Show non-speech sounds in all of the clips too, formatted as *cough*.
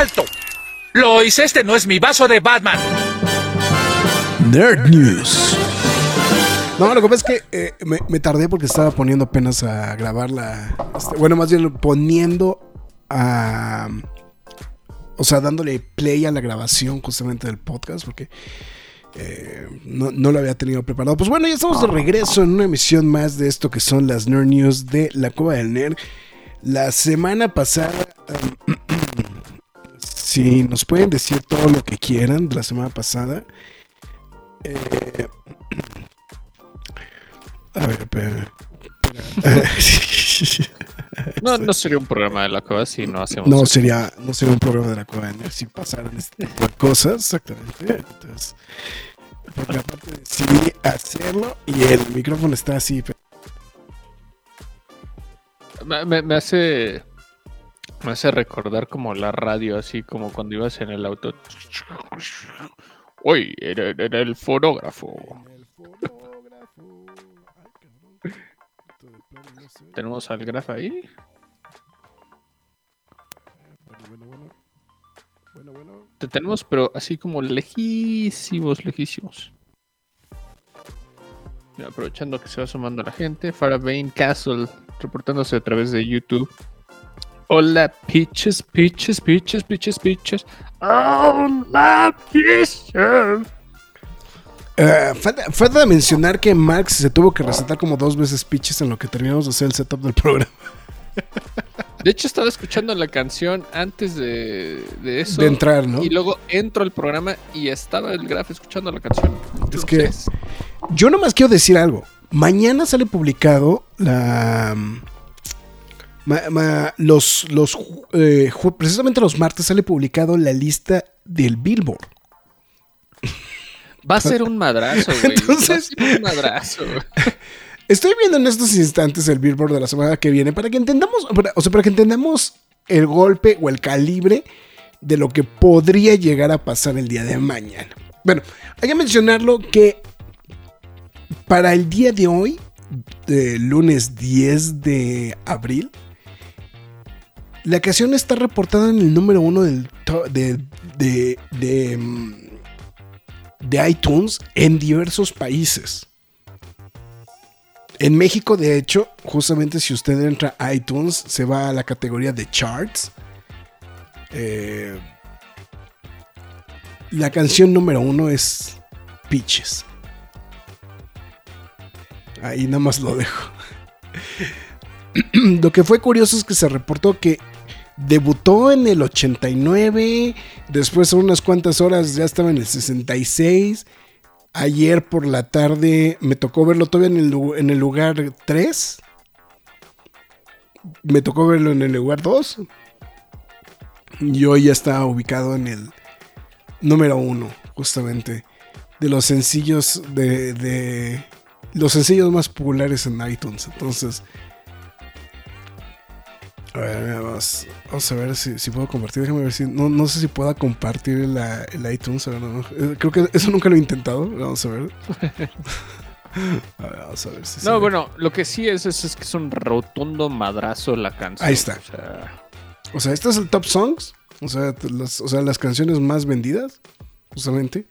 ¡Alto! Lois, este no es mi vaso de Batman. Nerd News. No, lo que pasa es que eh, me, tardé porque estaba poniendo apenas a grabar la. Este, bueno, más bien poniendo a. O sea, dándole play a la grabación justamente del podcast porque eh, no, no, lo había tenido preparado. Pues bueno, ya estamos de regreso en una emisión más de esto que son las Nerd News de la Cueva del Nerd. La semana pasada. *clears throat* si nos pueden decir todo lo que quieran de la semana pasada. Eh, *clears throat* a ver, espera. *laughs* No, *laughs* no sería un programa de la cueva si no hacemos. No sería, no sería un programa de la cueva si pasaran este tipo de cosas, exactamente. Entonces, porque aparte decidí hacerlo y el micrófono está así. Me, hace. Me hace recordar como la radio, así como cuando ibas en el auto. Uy, era, el fotógrafo. ¿Tenemos al graf ahí? Te tenemos, pero así como lejísimos, lejísimos aprovechando que se va sumando la gente, Farabane Castle reportándose a través de YouTube. Hola, pitches, pitches, pitches, pitches, pitches. Hola, pitches. Uh, falta, mencionar que Max se tuvo que recetar como dos veces pitches en lo que terminamos de hacer el setup del programa. De hecho, estaba escuchando la canción antes de, eso. De entrar, ¿no? Y luego entro al programa y estaba el graf escuchando la canción. es que yo nomás quiero decir algo. Mañana sale publicado la. Los, los eh, precisamente los martes sale publicado la lista del Billboard. Va a ser un madrazo, güey. Entonces, Va a ser un madrazo. *laughs* Estoy viendo en estos instantes el Billboard de la semana que viene para que entendamos, o sea, para que entendamos el golpe o el calibre de lo que podría llegar a pasar el día de mañana. Bueno, hay que mencionarlo que para el día de hoy, lunes 10 de abril, la canción está reportada en el número uno de, de, de, mm, de iTunes en diversos países. En México, de hecho, justamente si usted entra a iTunes, se va a la categoría de charts. Eh, la canción número uno es Peaches. Ahí nada más lo dejo. *clears throat* lo que fue curioso es que se reportó que debutó en el 89, después unas cuantas horas ya estaba en el 66 Ayer por la tarde me tocó verlo todavía en el, en el lugar 3. Me tocó verlo en el lugar 2. Y hoy ya está ubicado en el número 1, justamente. De los sencillos de, de los sencillos más populares en iTunes. Entonces, a ver, vamos, a ver si, puedo compartir. Déjame ver si. No, sé si pueda compartir el iTunes. Eh, creo que eso nunca lo he intentado. Vamos a ver. *laughs* a ver vamos a ver si. No, bueno, lo que sí es, es, que es un rotundo madrazo la canción. Ahí está. O sea, este es el top songs. O sea, las, o sea, las canciones más vendidas. Justamente.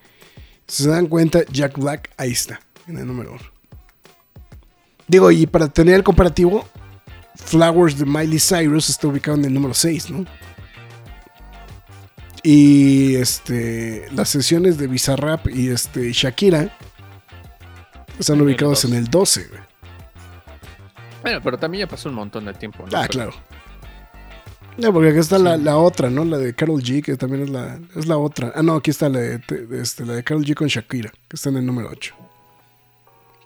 Si se dan cuenta, Jack Black, ahí está. En el número uno. Digo, y para tener el comparativo, Flowers de Miley Cyrus está ubicado en el número 6, ¿no? Y este, las sesiones de Bizarrap y este, Shakira están ubicados en el 12, güey. Bueno, pero también ya pasó un montón de tiempo, ¿no? Ah, claro. No, porque aquí está la, otra, ¿no? La de Carol G, que también es la, es la otra. Ah, no, aquí está la de, este, la de Carol G con Shakira, que está en el número 8.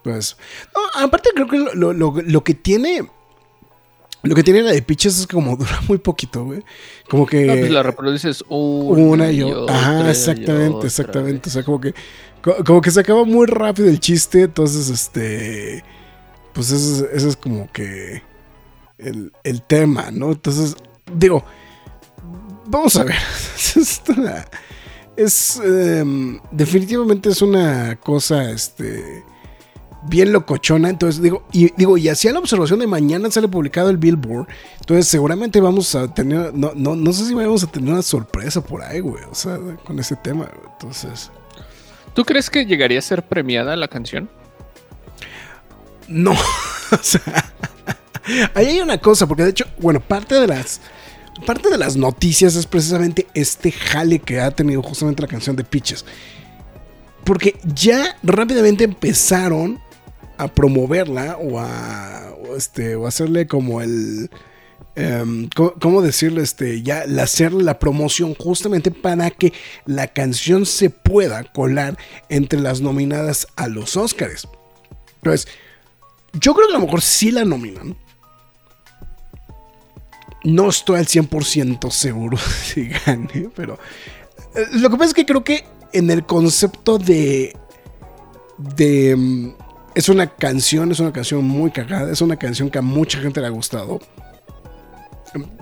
Pues, no, aparte creo que lo, lo que tiene Lo que tiene la de Pitches es que como *laughs* dura muy poquito, güey. Como que. No, pues la reproduces una, una y otra. Ajá, exactamente, otra exactamente. O sea, como que. co- Como que se acaba muy rápido el chiste. Entonces, este. Pues ese, es- ese es como que. El, el tema, ¿no? Entonces, digo. Vamos a ver. *laughs* Es una- Es. em, definitivamente es una cosa, este. Bien locochona, entonces digo, y digo, y hacía la observación de mañana sale publicado el Billboard, entonces seguramente vamos a tener, no, no, no sé si vamos a tener una sorpresa por ahí, güey, o sea, con ese tema, entonces, ¿Tú crees que llegaría a ser premiada la canción? no, *laughs* o sea, ahí hay una cosa, porque de hecho, bueno, parte de las, parte de las noticias es precisamente este jale que ha tenido justamente la canción de Pitches, porque ya rápidamente empezaron a promoverla o a, este, o hacerle como el... em, ¿cómo, decirle? Este, ya hacerle la promoción justamente para que la canción se pueda colar entre las nominadas a los Oscars. Entonces, yo creo que a lo mejor sí la nominan. No estoy al 100% seguro *laughs* si gane, pero eh, lo que pasa es que creo que en el concepto de de mm, es una canción, es una canción muy cagada, es una canción que a mucha gente le ha gustado.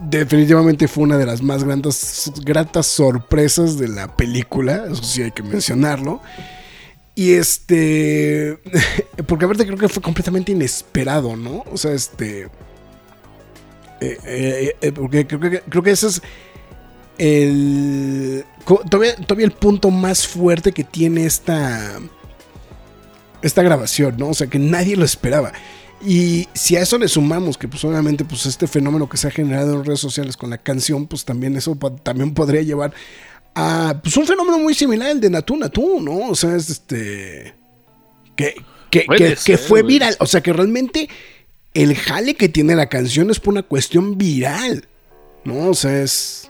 Definitivamente fue una de las más grandes, gratas sorpresas de la película, eso sí hay que mencionarlo. Y este, *laughs* porque aparte creo que fue completamente inesperado, ¿no? O sea, este, eh, eh, eh, porque creo que, creo que ese es el, todavía, todavía el punto más fuerte que tiene esta, esta grabación, ¿no? O sea, que nadie lo esperaba. Y si a eso le sumamos que pues obviamente pues este fenómeno que se ha generado en redes sociales con la canción, pues también eso también podría llevar a pues un fenómeno muy similar al de Natu Natu, ¿no? O sea, es este que, que, que- fue viral, o sea, que realmente el jale que tiene la canción es por una cuestión viral, ¿no? O sea, es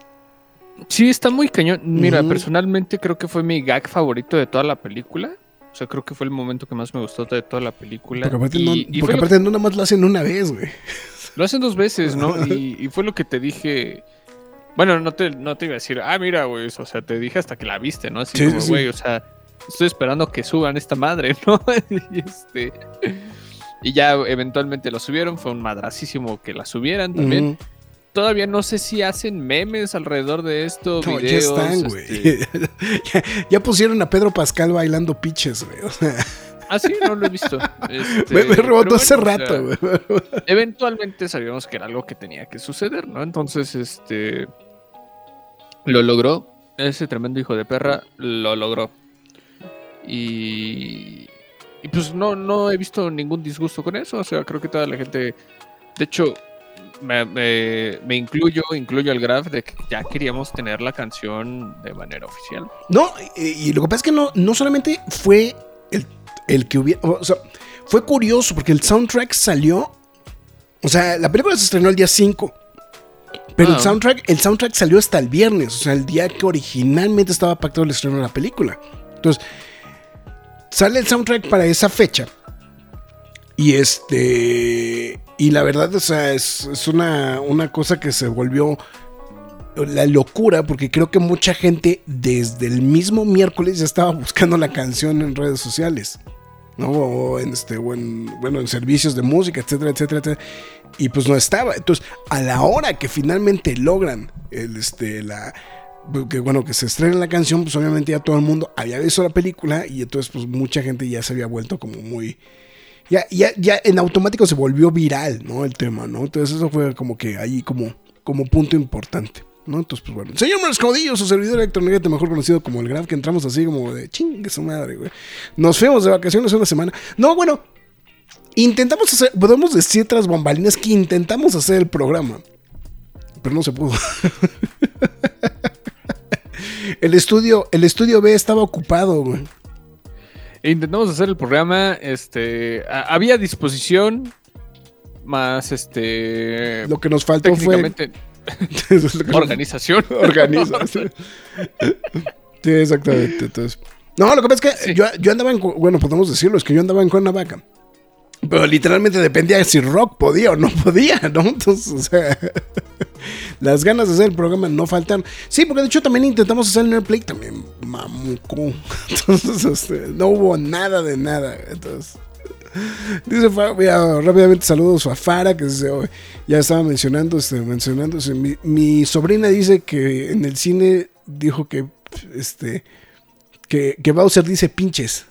Sí, está muy cañón. Mira, personalmente creo que fue mi gag favorito de toda la película. O sea, creo que fue el momento que más me gustó de toda la película. porque aparte, Y- no, y porque nada más lo hacen una vez, güey. *laughs* lo hacen dos veces, ¿no? *laughs* Y, y fue lo que te dije. Bueno, no te, no te iba a decir, ah, mira, güey, o sea, te dije hasta que la viste, ¿no? Así Sí, como, sí, güey, o sea, estoy esperando que suban esta madre, *laughs* ¿no? y este. Y ya eventualmente lo subieron, fue un madracísimo que la subieran también. Ujú. Todavía no sé si hacen memes alrededor de esto, No, ya videos. están, güey. este, *laughs* ya, ya pusieron a Pedro Pascal bailando pitches, güey. O sea, Ah, sí, no lo he visto. *laughs* Este, me, me rebotó hace o rato, sea, güey. *laughs* Eventualmente sabíamos que era algo que tenía que suceder, ¿no? Entonces, este. Lo logró. Ese tremendo hijo de perra lo logró. Y. Y pues no, no he visto ningún disgusto con eso. O sea, creo que toda la gente. De hecho, me, me- me incluyo, incluyo al graph de que ya queríamos tener la canción de manera oficial. No, y, y lo que pasa es que no, no solamente fue el, el que hubiera. O sea, fue curioso porque el soundtrack salió. O sea, la película se estrenó el día 5. Pero el Ah. soundtrack, el soundtrack salió hasta el viernes, o sea, el día que originalmente estaba pactado el estreno de la película. Entonces, sale el soundtrack para esa fecha. Y este. Y la verdad, o sea, es, una, una cosa que se volvió la locura, porque creo que mucha gente desde el mismo miércoles ya estaba buscando la canción en redes sociales. ¿no? O en este, o en, bueno, en servicios de música, etcétera, etcétera, etcétera. Y pues no estaba. Entonces, a la hora que finalmente logran el, este, la, que bueno, que se estrena la canción, pues obviamente ya todo el mundo había visto la película y entonces pues mucha gente ya se había vuelto como muy... Ya, ya, ya en automático se volvió viral, ¿no? El tema, ¿no? Entonces eso fue como que ahí como, como punto importante. ¿no? Entonces, pues bueno. Señor Mariscodillo, su servidor electrónico mejor conocido como el Graf, que entramos así como de chingue su madre, güey. Nos fuimos de vacaciones una semana. No, bueno, intentamos hacer, podemos decir tras bambalinas que intentamos hacer el programa, pero no se pudo. *laughs* el estudio, el estudio B estaba ocupado, güey. Intentamos hacer el programa, este, a- había disposición, más este, Lo que nos faltó fue *laughs* organización. organiza. sí. Exactamente. Entonces, no, lo que pasa es que Sí. yo, yo andaba en, bueno, podemos decirlo, es que yo andaba en Cuernavaca. Pero literalmente dependía si Rock podía o no podía, ¿no? Entonces, o sea, *laughs* las ganas de hacer el programa no faltan. Sí, porque de hecho también intentamos hacer el Nerdplay, también mamuco. *laughs* Entonces, este, no hubo nada de nada. Entonces, dice mira, rápidamente saludos a Fara, que se- ya estaba mencionando, este, mencionándose. Mi, mi sobrina dice que en el cine dijo que, este, que, que Bowser dice pinches.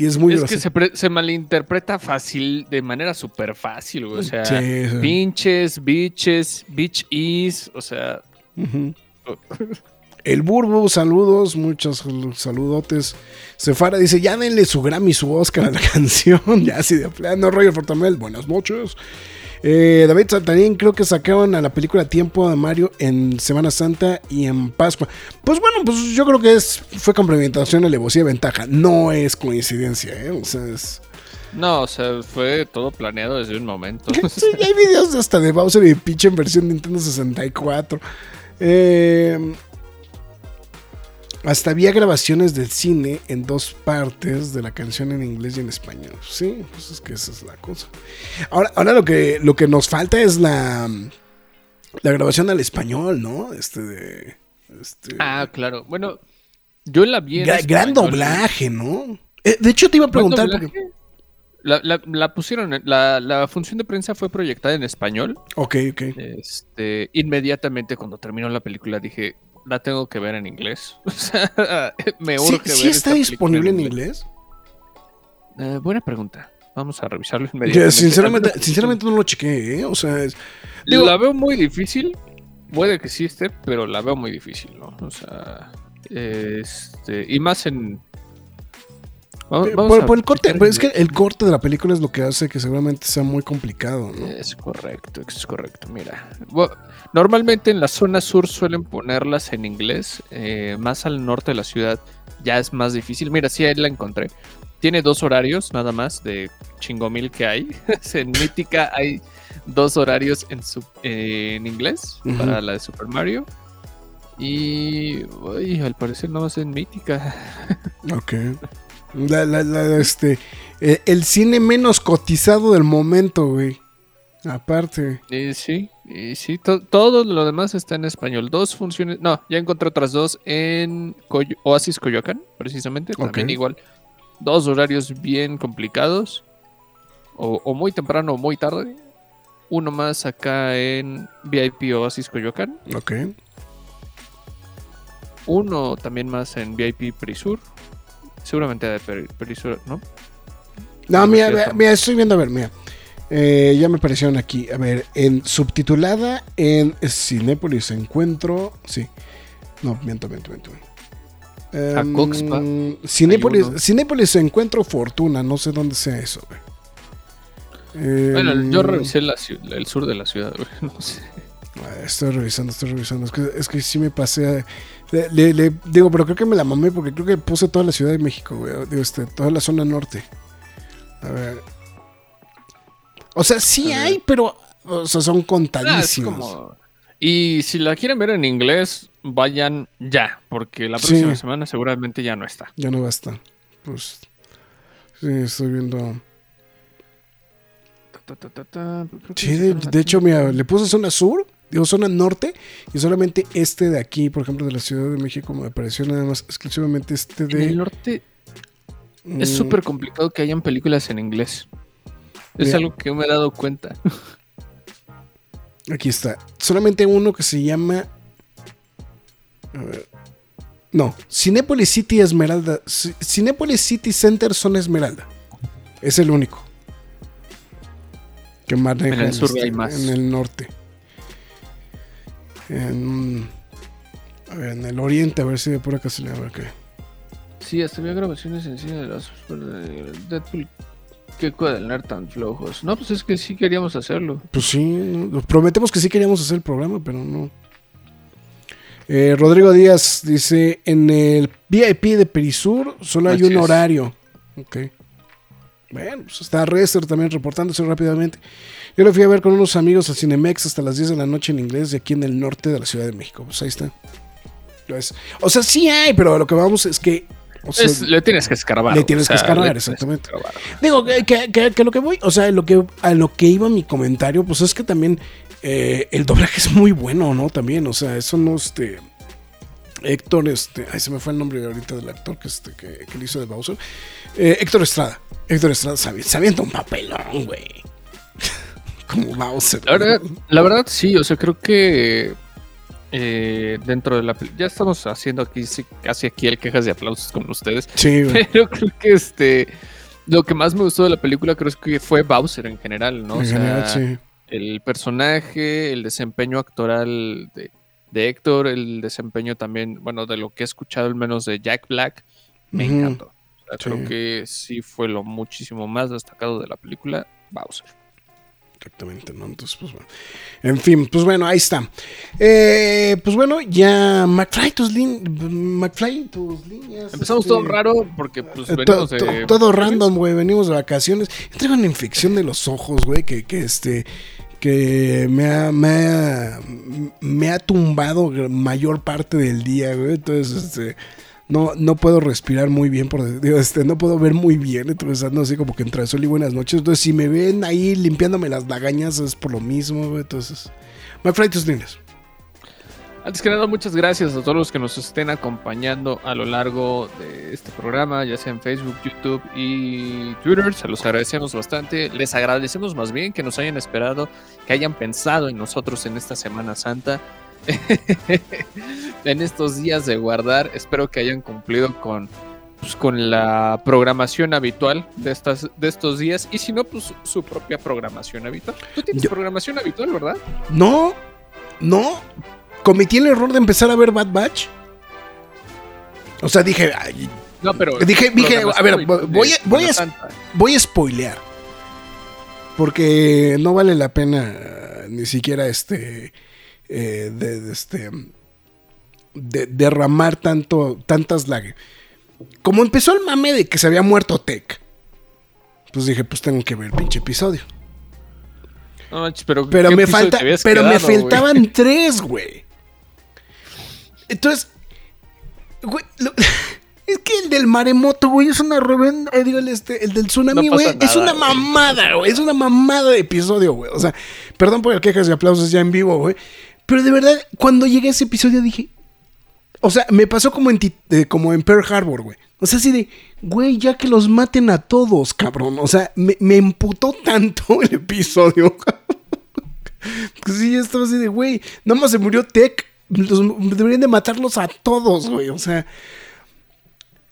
Y es muy es que se, pre- se malinterpreta fácil, de manera súper fácil, güey. O sea, Sí, sí. pinches, bitches, bitch is, o sea. El Burbo, saludos, muchos saludotes. Cefara dice, ya denle su Grammy, su Oscar a la *laughs* canción. ya así de plano. Roger Fortamel, buenas noches. Eh, David Santarín, creo que sacaron a la película Tiempo de Mario en Semana Santa y en Pascua. Pues bueno, pues yo creo que es fue complementación, alevosía, ventaja. No es coincidencia, ¿eh? O sea, es... no, o sea, fue todo planeado desde un momento. *laughs* Sí, *laughs* hay videos hasta de Bowser y Peach en versión Nintendo 64. Eh, hasta había grabaciones del cine en dos partes de la canción en inglés y en español. Sí, pues es que esa es la cosa. Ahora, ahora lo que lo que nos falta es la la grabación al español, ¿no? Este de este, ah, claro. Bueno, yo la vi en gra- gran doblaje, ¿no? Eh, de hecho te iba a ¿Buen preguntar porque La, la- la pusieron, la, la función de prensa fue proyectada en español. Ok, ok. Este, inmediatamente cuando terminó la película dije, la tengo que ver en inglés. *laughs* O sea, me ¿Sí, urge sí ver está esta película disponible en inglés? Eh, buena pregunta. Vamos a revisarlo inmediatamente. sinceramente, sinceramente no lo chequé, ¿eh? O sea, es- digo- la veo muy difícil. Puede que sí esté, pero la veo muy difícil, ¿no? O sea, este, y más en. Vamos- Eh, vamos por, el corte, pero es que el corte de la película es lo que hace que seguramente sea muy complicado, ¿no? Es correcto, es correcto. Mira, normalmente en la zona sur suelen ponerlas en inglés, eh, más al norte de la ciudad ya es más difícil. Mira, sí, ahí la encontré. Tiene dos horarios nada más de chingomil que hay. *laughs* en Mítica hay dos horarios en, su- eh, en inglés para la de Super Mario. Y uy, al parecer no más en Mítica. *laughs* Ok. La- la- la- este, eh, el cine menos cotizado del momento, güey. Aparte. Sí, y sí, to- todo lo demás está en español. Dos funciones, no, ya encontré otras dos en Oasis Coyoacán, precisamente, también igual. Dos horarios bien complicados, o, o muy temprano o muy tarde. Uno más acá en VIP Oasis Coyoacán, Ok. uno también más en VIP Perisur. Seguramente de Perisur, ¿no? No, mira, es mira, cierto. mira, estoy viendo, a ver, mira. Eh, ya me aparecieron aquí. A ver, en subtitulada en Cinépolis encuentro. Sí. No, miento, miento, miento. A Em, Coxpa, Cinépolis, encuentro Fortuna. No sé dónde sea eso, güey. Bueno, Em, yo revisé la el sur de la ciudad, güey, *laughs* no sé. Ah, Estoy revisando, estoy revisando. Es que, es que sí me pasé. a- le, le- le- digo, pero creo que me la mamé porque creo que puse toda la Ciudad de México, güey. Digo, este, toda la zona norte. A ver. O sea, sí A hay, pero. O sea, son Ah, contadísimos. como- Y si la quieren ver en inglés, vayan ya, porque la próxima Sí. semana seguramente ya no está. Ya no basta. Pues. Sí, estoy viendo. Sí, de, de hecho, mira, le puse zona sur, digo zona norte, y solamente este de aquí, por ejemplo, de la Ciudad de México, me apareció nada más exclusivamente este En el de. norte es mm, súper complicado que hayan películas en inglés. Es Mira. algo que me he dado cuenta. Aquí está. Solamente uno que se llama. A ver. No, Cinépolis City Esmeralda. C- Cinépolis City Center Zona Esmeralda. Es el único. Que maneja En el sur este- hay más. En el norte. En, a ver, en el oriente, a ver si de pura casualidad. A ver qué. Sí, hasta había grabaciones en cine de los de Deadpool. Qué nerd tan flojos. No, pues es que sí queríamos hacerlo. Pues sí, prometemos que sí queríamos hacer el programa, pero no. Eh, Rodrigo Díaz dice: En el VIP de Perisur solo hay Así un es. horario. Ok. Bueno, pues está Rester también reportándose rápidamente. Yo lo fui a ver con unos amigos al Cinemex hasta las 10 de la noche en inglés de aquí en el norte de la Ciudad de México. Pues ahí está. Pues, o sea, sí hay, pero lo que vamos es que O sea, Es- le tienes que escarbar. le tienes o sea, que escarbar, que exactamente. escarbar. Digo, que, que, que- lo que voy, o sea, lo que, a lo que iba mi comentario, pues es que también eh, el doblaje es muy bueno, ¿no? También, o sea, eso no, este... Héctor, este... Ay, se me fue el nombre ahorita del actor que, este, que, que le hizo de Bowser. Eh, Héctor Estrada. Héctor Estrada se avienta un papelón, güey. *laughs* Como Bowser. La verdad, la verdad, sí, o sea, creo que eh, dentro de la pel- ya estamos haciendo aquí casi aquí el quejas de aplausos con ustedes, Sí, *laughs* pero creo que este lo que más me gustó de la película creo que fue Bowser en general, ¿no? O sea, general, sí. el personaje, el desempeño actoral de, de Héctor, el desempeño también, bueno, de lo que he escuchado al menos de Jack Black, me encantó. O sea, Sí. Creo que sí fue lo muchísimo más destacado de la película, Bowser. Exactamente, ¿no? Entonces, pues bueno. En fin, pues bueno, ahí está. Eh, pues bueno, ya McFly, tus, McFly, tus líneas. Empezamos este, todo raro porque pues eh, venimos to- de... to- todo random, güey. Venimos de vacaciones. Yo traigo una infección de los ojos, güey, que, que este. Que me ha, me, ha, me ha tumbado mayor parte del día, güey. Entonces, este. No, no puedo respirar muy bien, por este, no puedo ver muy bien, entonces ando así como que entre sol y buenas noches. Entonces, si me ven ahí limpiándome las lagañas, es por lo mismo. Entonces, McFly, tus líneas. Antes que nada, muchas gracias a todos los que nos estén acompañando a lo largo de este programa, ya sea en Facebook, YouTube y Twitter. Se los agradecemos bastante. Les agradecemos más bien que nos hayan esperado, que hayan pensado en nosotros en esta Semana Santa. *laughs* en estos días de guardar, espero que hayan cumplido con, pues, con la programación habitual de, estas, de estos días. Y si no, pues su propia programación habitual. Tú tienes Yo- programación habitual, ¿verdad? No, no. Cometí el error de empezar a ver Bad Batch. O sea, dije, ay, No, pero. Dije- dije, a ver, voy voy a- voy a spoilear. Porque no vale la pena ni siquiera este. Eh, de, de este. de- derramar tanto. tantas lágrimas. Como empezó el mame de que se había muerto Tech. Pues dije, pues tengo que ver el pinche episodio. No pero. Pero ¿qué me falta. Pero me quedado, faltaban *laughs* tres, güey. Entonces. Güey, lo- *laughs* es que el del maremoto, güey, es una revenda. eh, digo, el, este, el del tsunami, No güey, es una mamada, güey. Es una mamada de episodio, güey. O sea, perdón por el quejas y aplausos ya en vivo, güey. Pero de verdad, cuando llegué a ese episodio dije. O sea, me pasó como en, como en Pearl Harbor, güey. O sea, así de, güey, ya que los maten a todos, cabrón. O sea, me, me emputó tanto *laughs* el episodio. Sí, yo estaba así de, güey, nada más se murió Tech. Deberían de matarlos a todos, güey. O sea.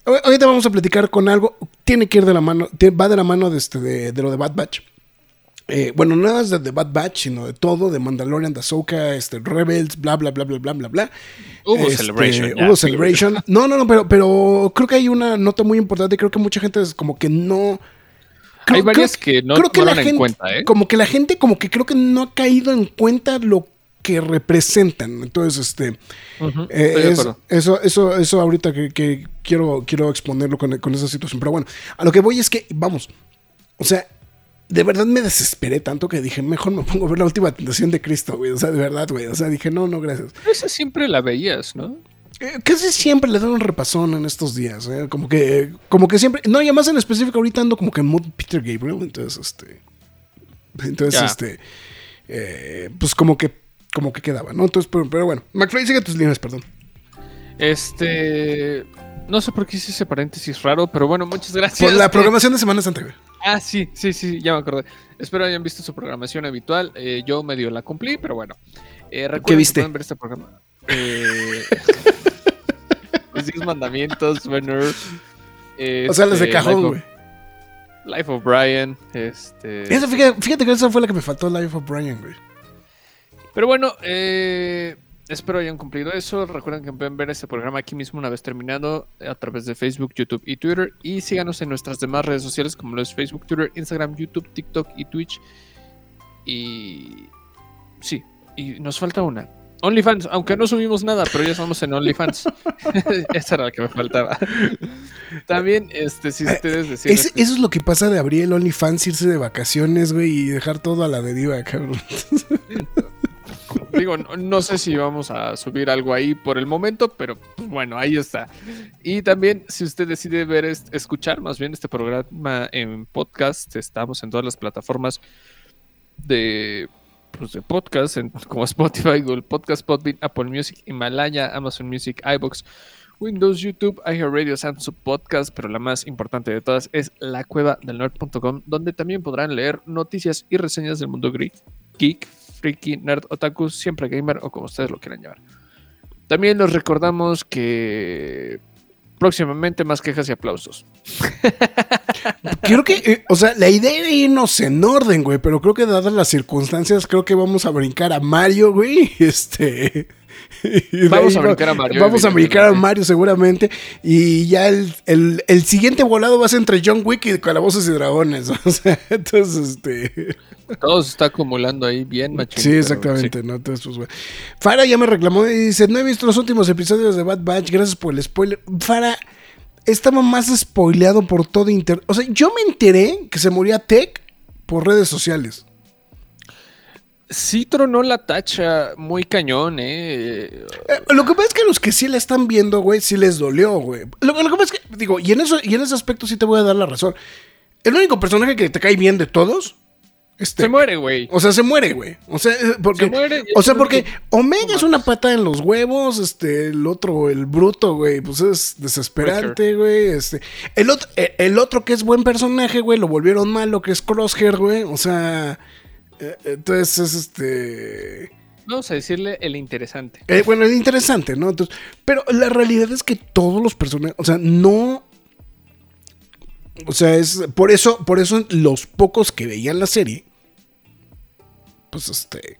ahor- Ahorita vamos a platicar con algo. Tiene que ir de la mano. Va de la mano de, este, de, de lo de Bad Batch. Eh, bueno, no nada más de, de Bad Batch, sino de todo, de Mandalorian, de Ahsoka, este, Rebels, bla, bla, bla, bla, bla, bla, bla. Hubo Este, Celebration. Hubo Celebration. No, no, no, pero, pero creo que hay una nota muy importante. Creo que mucha gente es como que no. Hay varias que no tomaron en cuenta, ¿eh? Como que la gente, como que creo que no ha caído en cuenta lo que representan. Entonces, este. Eh, es- eso, eso, eso ahorita que, que quiero, quiero exponerlo con, con esa situación. Pero bueno, a lo que voy es que, vamos. O sea, de verdad me desesperé tanto que dije, mejor me pongo a ver la última tentación de Cristo, güey. O sea, de verdad, güey. O sea, dije, no, no, gracias. Esa siempre la veías, ¿no? Eh, casi siempre le un repasón en estos días, ¿eh? Como que, como que siempre. No, y además en específico ahorita ando como que en mood Peter Gabriel, entonces, este. Entonces, Ya. este. eh, pues como que, como que quedaba, ¿no? Entonces, pero, pero bueno. McFly, sigue tus líneas, perdón. Este. No sé por qué hice ese paréntesis raro, pero bueno, muchas gracias. Por la *laughs* programación de Semana Santa, güey. Ah, sí, sí, sí, ya me acordé. Espero hayan visto su programación habitual. Eh, yo medio la cumplí, pero bueno. Eh, que viste? ver este programa. Eh, *laughs* los 10 mandamientos, bueno. O sea, las de este, cajón, güey. Life of Brian. Este. Esa, fíjate, fíjate que esa fue la que me faltó, Life of Brian, güey. Pero bueno, eh, espero hayan cumplido eso. Recuerden que pueden ver este programa aquí mismo una vez terminado a través de Facebook, YouTube y Twitter. Y síganos en nuestras demás redes sociales como lo es Facebook, Twitter, Instagram, YouTube, TikTok y Twitch. Y sí, y nos falta una. OnlyFans, aunque no subimos nada, pero ya estamos en OnlyFans. *laughs* *laughs* Esa era la que me faltaba. También, este, si ustedes deciden... Es- eso es lo que pasa de abrir el OnlyFans, irse de vacaciones, güey, y dejar todo a la deriva, cabrón. *laughs* Digo, no, sé si vamos a subir algo ahí por el momento, pero bueno, ahí está. Y también, si usted decide ver, es- escuchar más bien este programa en podcast, estamos en todas las plataformas de, pues, de podcast, *laughs* como Spotify, Google Podcast, Podbean, Apple Music, Himalaya, Amazon Music, iBox, Windows, YouTube, iHeartRadio, Samsung Podcast, pero la más importante de todas es la cueva del nerd.com, donde también podrán leer noticias y reseñas del mundo geek, freaky, nerd, otaku, siempre gamer o como ustedes lo quieran llamar. También les recordamos que próximamente más quejas y aplausos. *laughs* Creo que, eh, o sea, la idea era irnos en orden, güey, pero creo que dadas las circunstancias, creo que vamos a brincar a Mario, güey. *laughs* Este. Vamos a brincar a Mario, Vamos a brincar a. Mario seguramente. Y ya el, el- el siguiente volado va a ser entre John Wick y Calabozos y Dragones. *laughs* O sea, entonces, este. Todo se está acumulando ahí bien, machín. Sí, exactamente, ¿no? Entonces, pues. Fara ya me reclamó y dice, no he visto los últimos episodios de Bad Batch, gracias por el spoiler. Fara, estaba más spoileado por todo internet. O sea, yo me enteré que se moría Tech por redes sociales. Sí tronó la tacha muy cañón, eh. Eh, lo que pasa es que a los que sí la están viendo, güey, sí les dolió, güey. Lo, lo que pasa es que, digo, y en, eso, y en ese aspecto sí te voy a dar la razón. El único personaje que te cae bien de todos es Se muere, güey. O sea, se muere, güey. O sea, eh, porque. Se muere, o sea, porque Omega es una pata en los huevos, este, el otro, el bruto, güey, pues es desesperante, güey. Este, el otro, eh, el otro que es buen personaje, güey, lo volvieron malo, que es Crosshair, güey. O sea, entonces es este. Vamos a decirle el interesante. eh, bueno, es interesante, ¿no? Entonces, pero la realidad es que todos los personajes, o sea, no. O sea, es por eso, por eso los pocos que veían la serie, pues este,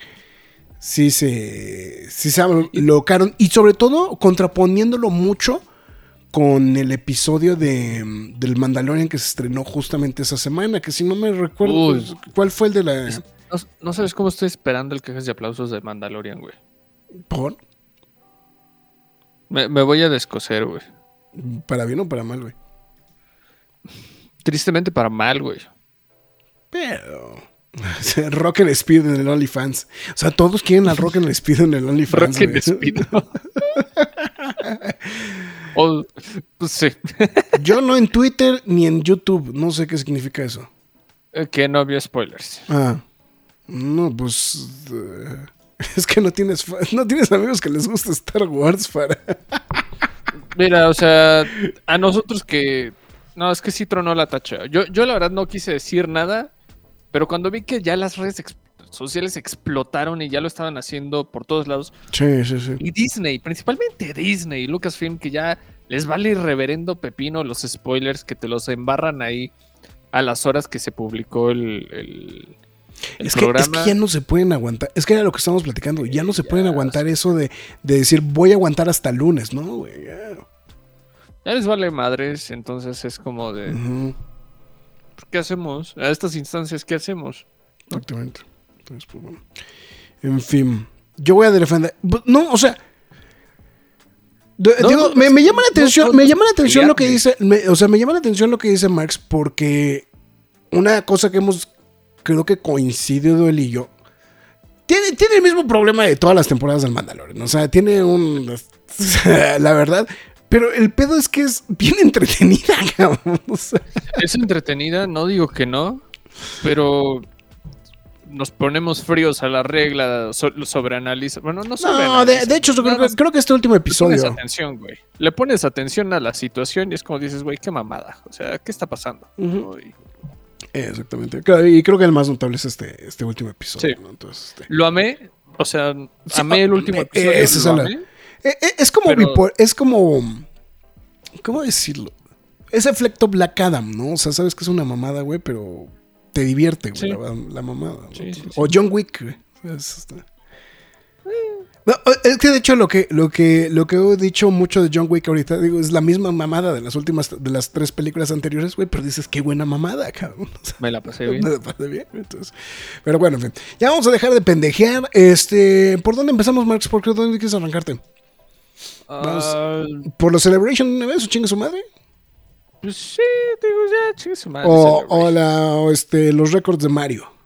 sí se, sí se locaron y sobre todo contraponiéndolo mucho con el episodio de, del Mandalorian que se estrenó justamente esa semana, que si no me recuerdo, pues, ¿cuál fue el de la... No, no sabes cómo estoy esperando el quejas y aplausos de Mandalorian, güey. ¿Por? Me, me voy a descoser, güey. Para bien o para mal, güey. Tristemente para mal, güey. Pero. *laughs* Rock and Speed en el OnlyFans. O sea, todos quieren al Rock and Speed en el OnlyFans. Rock and. Speed. *laughs* O- pues sí. Yo no en Twitter ni en YouTube. No sé qué significa eso. Eh, que no había spoilers. Ah. No, pues. eh, *laughs* es que no tienes, no tienes amigos que les guste Star Wars para. *laughs* Mira, o sea, a nosotros que. No, es que sí tronó la tacha. Yo, yo la verdad no quise decir nada, pero cuando vi que ya las redes sociales explotaron y ya lo estaban haciendo por todos lados, Sí, sí, sí. y Disney, principalmente Disney, Lucasfilm, que ya les vale reverendo pepino los spoilers que te los embarran ahí a las horas que se publicó el Es que, es que ya no se pueden aguantar. Es que era lo que estamos platicando. Ya no se pueden aguantar eso de, de decir voy a aguantar hasta lunes, ¿no, güey? Ya. Ya les vale madres, entonces es como de, Ujú, ¿qué hacemos? A estas instancias, ¿qué hacemos? Exactamente. Entonces, pues bueno. En fin. Yo voy a defender. Bu- No, o sea. de- No, digo, no, me, me llama la atención, no- me llama la atención lo que dice, me- o sea, me llama la atención lo que dice Marx porque una cosa que hemos, creo que coincidido él y yo, tiene, tiene el mismo problema de todas las temporadas del Mandalorian, o sea, tiene un, *laughs* la verdad, pero el pedo es que es bien *laughs* entretenida, cabrón, o sea, Es entretenida, no digo que no, pero nos ponemos fríos a la regla, so- sobreanaliza. Bueno, no no, de, de hecho, yo creo, que, creo que este último Le pones episodio, atención, güey. Le pones atención a la situación y es como dices, güey, qué mamada. O sea, ¿qué está pasando? Y exactamente, Claro, y creo que el más notable es este, este último episodio, Sí. ¿no? Entonces, este, Lo amé, o sea, Sí, amé el último eh, episodio. es amé. Eh, eh, Es como Pero- bipo- es como ¿cómo decirlo? Ese efecto Black Adam, ¿no? O sea, sabes que es una mamada, güey, pero te divierte, güey, Sí. la, la mamada. O John Wick, güey. Es, este- No, es que de hecho lo que, lo que lo que he dicho mucho de John Wick ahorita, digo, es la misma mamada de las últimas, de las tres películas anteriores, güey, pero dices, qué buena mamada, cabrón. *laughs* O sea, Me la pasé bien. me parece bien, entonces. Pero bueno, en fin. Ya vamos a dejar de pendejear. Este, ¿por dónde empezamos, Marx? ¿Por qué dónde quieres arrancarte? Vamos. Ah, ¿Por los Celebration una vez o chingue su madre? pues sí, digo, ya, chingue su madre. O, o la, o este, los récords de Mario.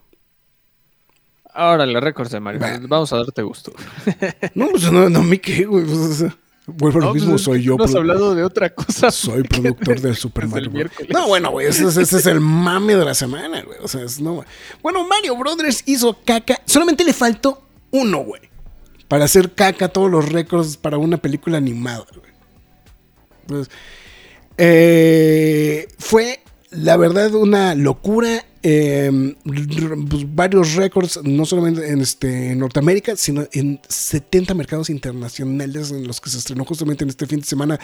Ahora los récords de Mario. Bueno. Vamos a darte gusto. *laughs* No, pues no, no me qué, güey. pues, o sea, vuelvo a lo No, mismo, pues, soy yo. No has hablado de otra cosa. Soy *laughs* productor del Super Mario. Bros. No, bueno, güey, ese, es- ese es el mame de la semana, güey. O sea, es no. Bueno, Mario Brothers hizo caca. Solamente le faltó uno, güey. Para hacer caca todos los récords para una película animada, güey. Entonces, eh, fue, la verdad, una locura. Eh, r- pues, varios récords, no solamente en este, Norteamérica, sino en 70 mercados internacionales en los que se estrenó justamente en este fin de semana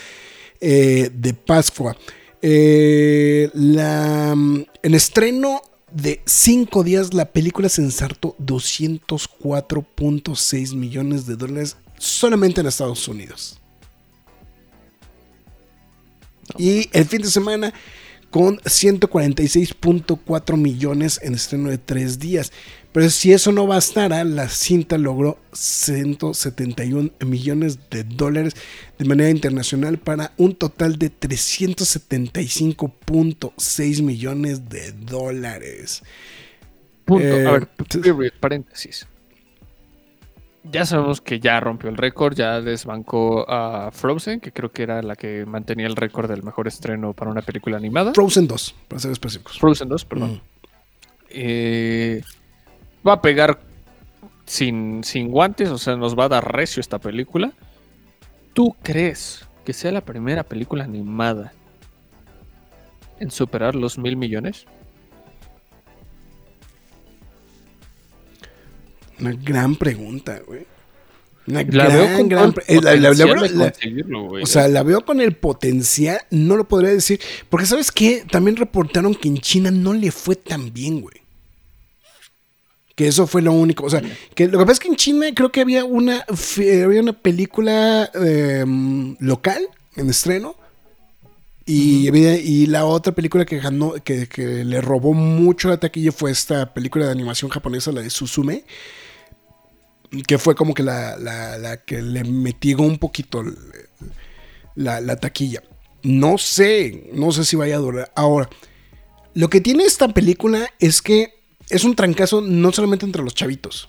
eh, de Pascua. Eh, la, en estreno de 5 días, la película se ensartó 204.6 millones de dólares solamente en Estados Unidos. Y el fin de semana con 146.4 millones en estreno de 3 días. Pero si eso no bastara, la cinta logró 171 millones de dólares de manera internacional para un total de 375.6 millones de dólares. Punto. Eh, a ver, sí. period, paréntesis. Ya sabemos que ya rompió el récord, ya desbancó a Frozen, que creo que era la que mantenía el récord del mejor estreno para una película animada. Frozen 2, para ser específicos. Frozen 2, perdón. Mm. Eh, va a pegar sin, sin guantes, o sea, nos va a dar recio esta película. ¿Tú crees que sea la primera película animada en superar los mil millones? Una gran pregunta, güey. Una La gran, veo con gran el eh, la-. O sea, la veo con el potencial, no lo podría decir. Porque, ¿sabes qué? También reportaron que en China no le fue tan bien, güey. Que eso fue lo único. O sea, que lo que pasa es que en China creo que había una, había una película eh, local en estreno. Y, y la otra película que ganó, que, que le robó mucho la taquilla fue esta película de animación japonesa, la de Suzume. Que fue como que la, la- que le mitigó un poquito la, la taquilla. No sé, no sé si vaya a durar. Ahora, lo que tiene esta película es que es un trancazo no solamente entre los chavitos,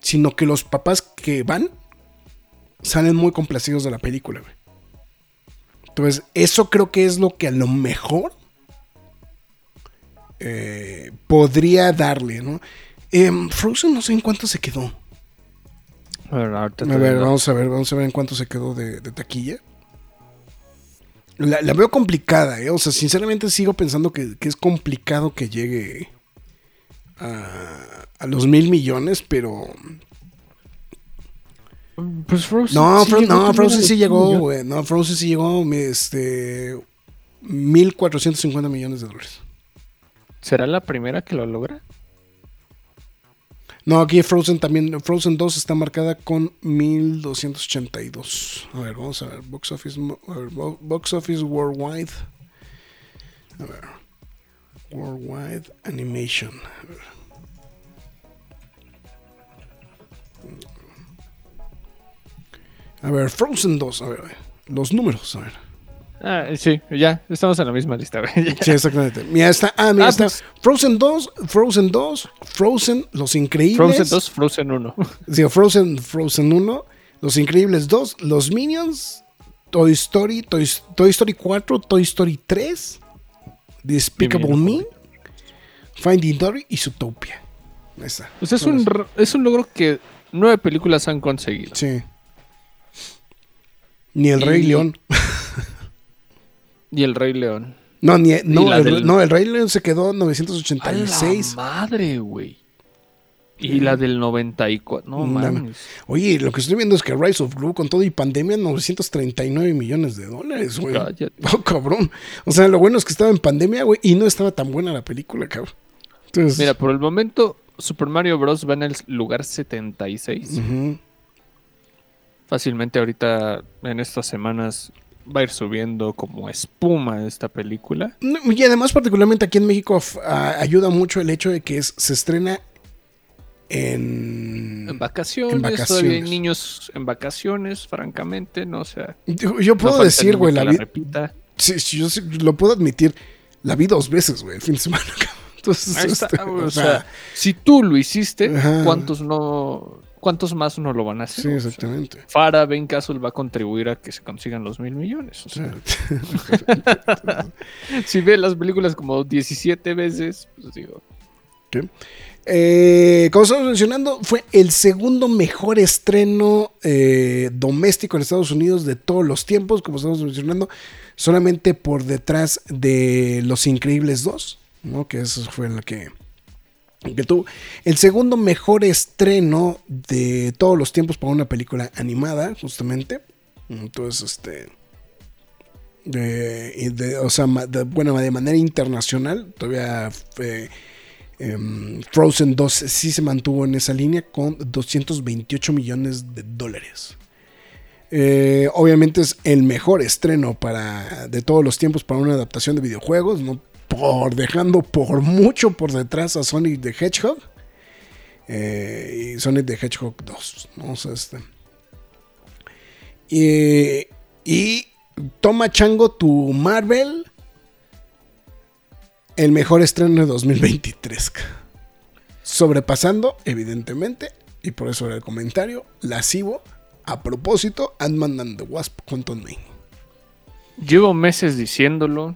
sino que los papás que van salen muy complacidos de la película. Entonces, eso creo que es lo que a lo mejor eh, podría darle, ¿no? Em, Frozen no sé en cuánto se quedó. A ver, ahorita te A ver, digo. vamos a ver, vamos a ver en cuánto se quedó de, de taquilla. La, la veo complicada, ¿eh? O sea, sinceramente sigo pensando que, que es complicado que llegue a, a los mil millones, pero... Pues Frozen. No, sí Fro- llegó no Frozen sí llegó, güey. No, Frozen sí llegó, este... 1.450 millones de dólares. ¿Será la primera que lo logra? No, aquí Frozen también, Frozen 2 está marcada con 1282. A ver, vamos a ver, Box Office, box office Worldwide. A ver, Worldwide Animation. A ver. A ver, Frozen 2, a ver, a ver, los números, a ver. Ah, sí, ya, estamos en la misma lista. Sí, exactamente. Mira, está, ah, mira, Ah, está pues- Frozen 2, Frozen 2, Frozen, Los Increíbles. Frozen 2, Frozen 1. Digo, *laughs* Frozen, Frozen 1, Los Increíbles 2, Los Minions, Toy Story, Toy, Toy Story 4, Toy Story 3, Despicable Me, Finding Dory y Zootopia. Ahí está. Pues es un, es un logro que nueve películas han conseguido. Sí. Ni el Y- Rey León. *laughs* Y El Rey León. No, ni, no, el, del- no, el Rey León se quedó en ¡A la 986. madre, güey! Y la del 94. No No, mames. Oye, lo que estoy viendo es que Rise of Gru con todo y pandemia, 939 millones de dólares, güey. Oh, cabrón. O sea, lo bueno es que estaba en pandemia, güey, y no estaba tan buena la película, cabrón. Entonces, Mira, por el momento, Super Mario Bros. va en el lugar 76. ujú. Fácilmente ahorita, en estas semanas, va a ir subiendo como espuma esta película. Y además, particularmente aquí en México, a- ayuda mucho el hecho de que es- se estrena en... En vacaciones, En todavía hay niños en vacaciones, francamente, no o sea. Yo, puedo decir, güey, la la vi... repita. sí, sí, yo sí lo puedo admitir. La vi dos veces, güey, el fin de semana. Entonces, Ahí está, este, güey, o sea, si tú lo hiciste, Ajá. ¿cuántos no, cuántos más no lo van a hacer? sí, O sea, exactamente. Farah Ben Castle va a contribuir a que se consigan los mil millones. O sea, *laughs* si ve las películas como 17 veces, pues digo, Eh, como estamos mencionando, fue el segundo mejor estreno eh, doméstico en Estados Unidos de todos los tiempos, como estamos mencionando, solamente por detrás de Los Increíbles 2, ¿no? que eso fue el que, que tuvo. El segundo mejor estreno de todos los tiempos para una película animada, justamente. Entonces, este... o sea, bueno, de manera internacional, todavía eh, Em, Frozen 2 sí se mantuvo en esa línea con 228 millones de dólares. Eh, obviamente es el mejor estreno para, de todos los tiempos para una adaptación de videojuegos, ¿no? Por dejando por mucho por detrás a Sonic the Hedgehog eh, y Sonic the Hedgehog 2. ¿no? O este. y, y toma chango tu Marvel el mejor estreno de 2023. Sobrepasando, evidentemente, y por eso era el comentario, lascivo, a propósito, Ant-Man and the Wasp Quantum Mania. llevo meses diciéndolo,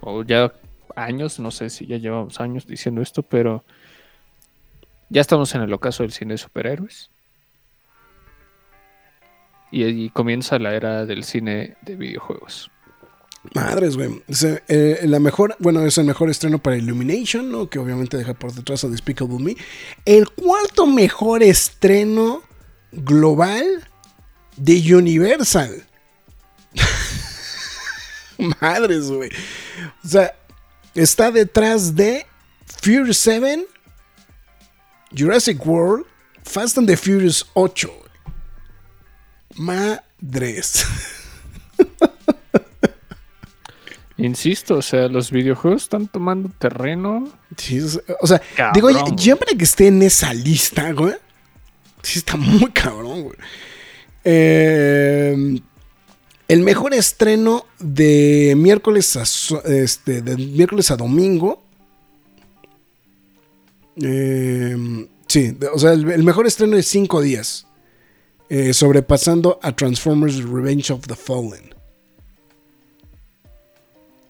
o ya años, no sé si ya llevamos años diciendo esto, pero ya estamos en el ocaso del cine de superhéroes. Y comienza la era del cine de videojuegos. Madres, güey. Eh, la mejor, bueno, es el mejor estreno para Illumination, ¿no? Que obviamente deja por detrás a Despicable Me. El cuarto mejor estreno global de Universal. *laughs* Madres, güey. O sea, está detrás de Fury 7, Jurassic World, Fast and the Furious 8. güey. Madres. *laughs* Insisto, o sea, los videojuegos están tomando terreno. Sí, o sea, Cabrón, digo, ya para que esté en esa lista, güey. Sí, está muy cabrón, güey. Eh, el mejor estreno de miércoles a, este, de miércoles a domingo. Eh, sí, o sea, el, mejor estreno de cinco días. eh, sobrepasando a Transformers Revenge of the Fallen.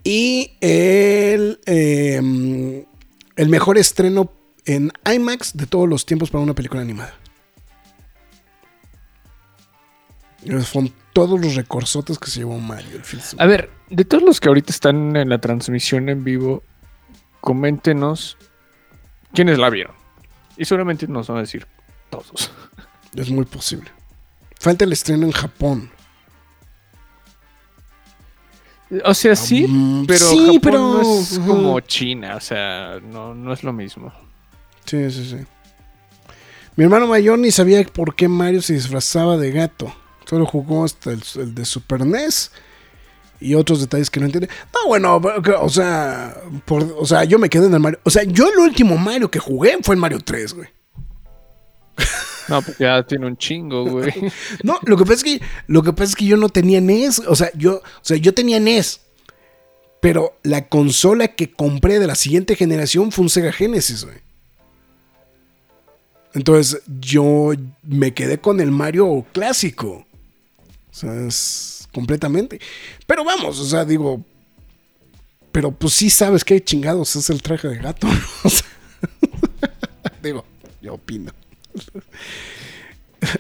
Y el, eh, el mejor estreno en IMAX de todos los tiempos para una película animada. Todos los recorsotes que se llevó Mario. el fin de semana. A ver, de todos los que ahorita están en la transmisión en vivo, coméntenos quiénes la vieron. Y seguramente nos van a decir todos. Es muy posible. Falta el estreno en Japón. O sea, sí, Mm, pero sí, Japón pero- no es como China, o sea, no, no es lo mismo. Sí, sí, sí. Mi hermano mayor ni sabía por qué Mario se disfrazaba de gato. Solo jugó hasta el, el de Super NES y otros detalles que no entiende. No, bueno, o sea, por- o sea, yo me quedé en el Mario. O sea, yo el último Mario que jugué fue el Mario 3, güey. *laughs* No, porque ya tiene un chingo, güey. *laughs* No, lo que pasa es que lo que pasa es que yo no tenía NES, o sea, yo, o sea, yo tenía NES. Pero la consola que compré de la siguiente generación fue un Sega Genesis, güey. Entonces, yo me quedé con el Mario clásico. O sea, es completamente. Pero vamos, o sea, digo, pero pues sí sabes qué chingados es el traje de gato, *laughs* ¿no? O sea, digo, yo opino.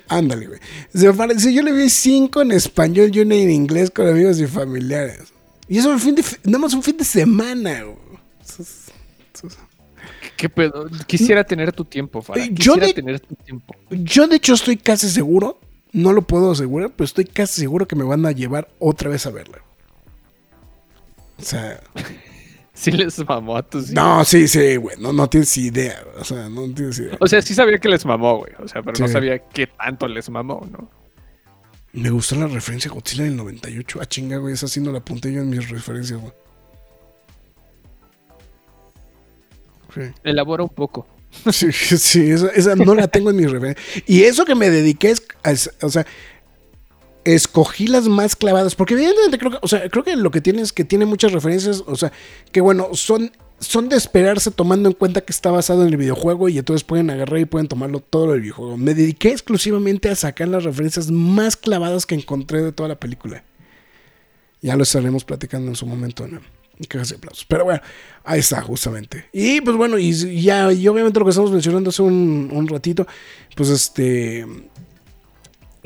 Ándale, güey. Yo le vi cinco en español y una en inglés con amigos y familiares. Y eso un fin de, nada más un fin de semana, güey. ¿Qué pedo? Quisiera tener tu tiempo, Farah. Yo Quisiera de- tener tu tiempo. Yo de hecho estoy casi seguro, no lo puedo asegurar, pero estoy casi seguro que me van a llevar otra vez a verla. O sea, *laughs* Sí les mamó a tus no, sí, sí, güey, no, no tienes idea, o sea, no tienes idea. O sea, sí sabía que les mamó, güey. O sea, pero no sabía qué tanto les mamó, ¿no? Me gustó la referencia a Godzilla del 98. Ah, chinga, güey, esa sí no la apunté yo en mis referencias, güey. Sí. Elabora un poco. *laughs* Sí, esa, no la tengo en mis referencias. Y eso que me dediqué es, es- o sea, escogí las más clavadas, porque evidentemente creo que, o sea, creo que lo que tiene es que tiene muchas referencias, o sea, que bueno, son son de esperarse tomando en cuenta que está basado en el videojuego y entonces pueden agarrar y pueden tomarlo todo del videojuego. Me dediqué exclusivamente a sacar las referencias más clavadas que encontré de toda la película. Ya lo estaremos platicando en su momento, ¿no? En cajas de aplausos. Pero bueno, ahí está, justamente. Y pues bueno, y ya, y obviamente lo que estamos mencionando hace un, un ratito, pues este.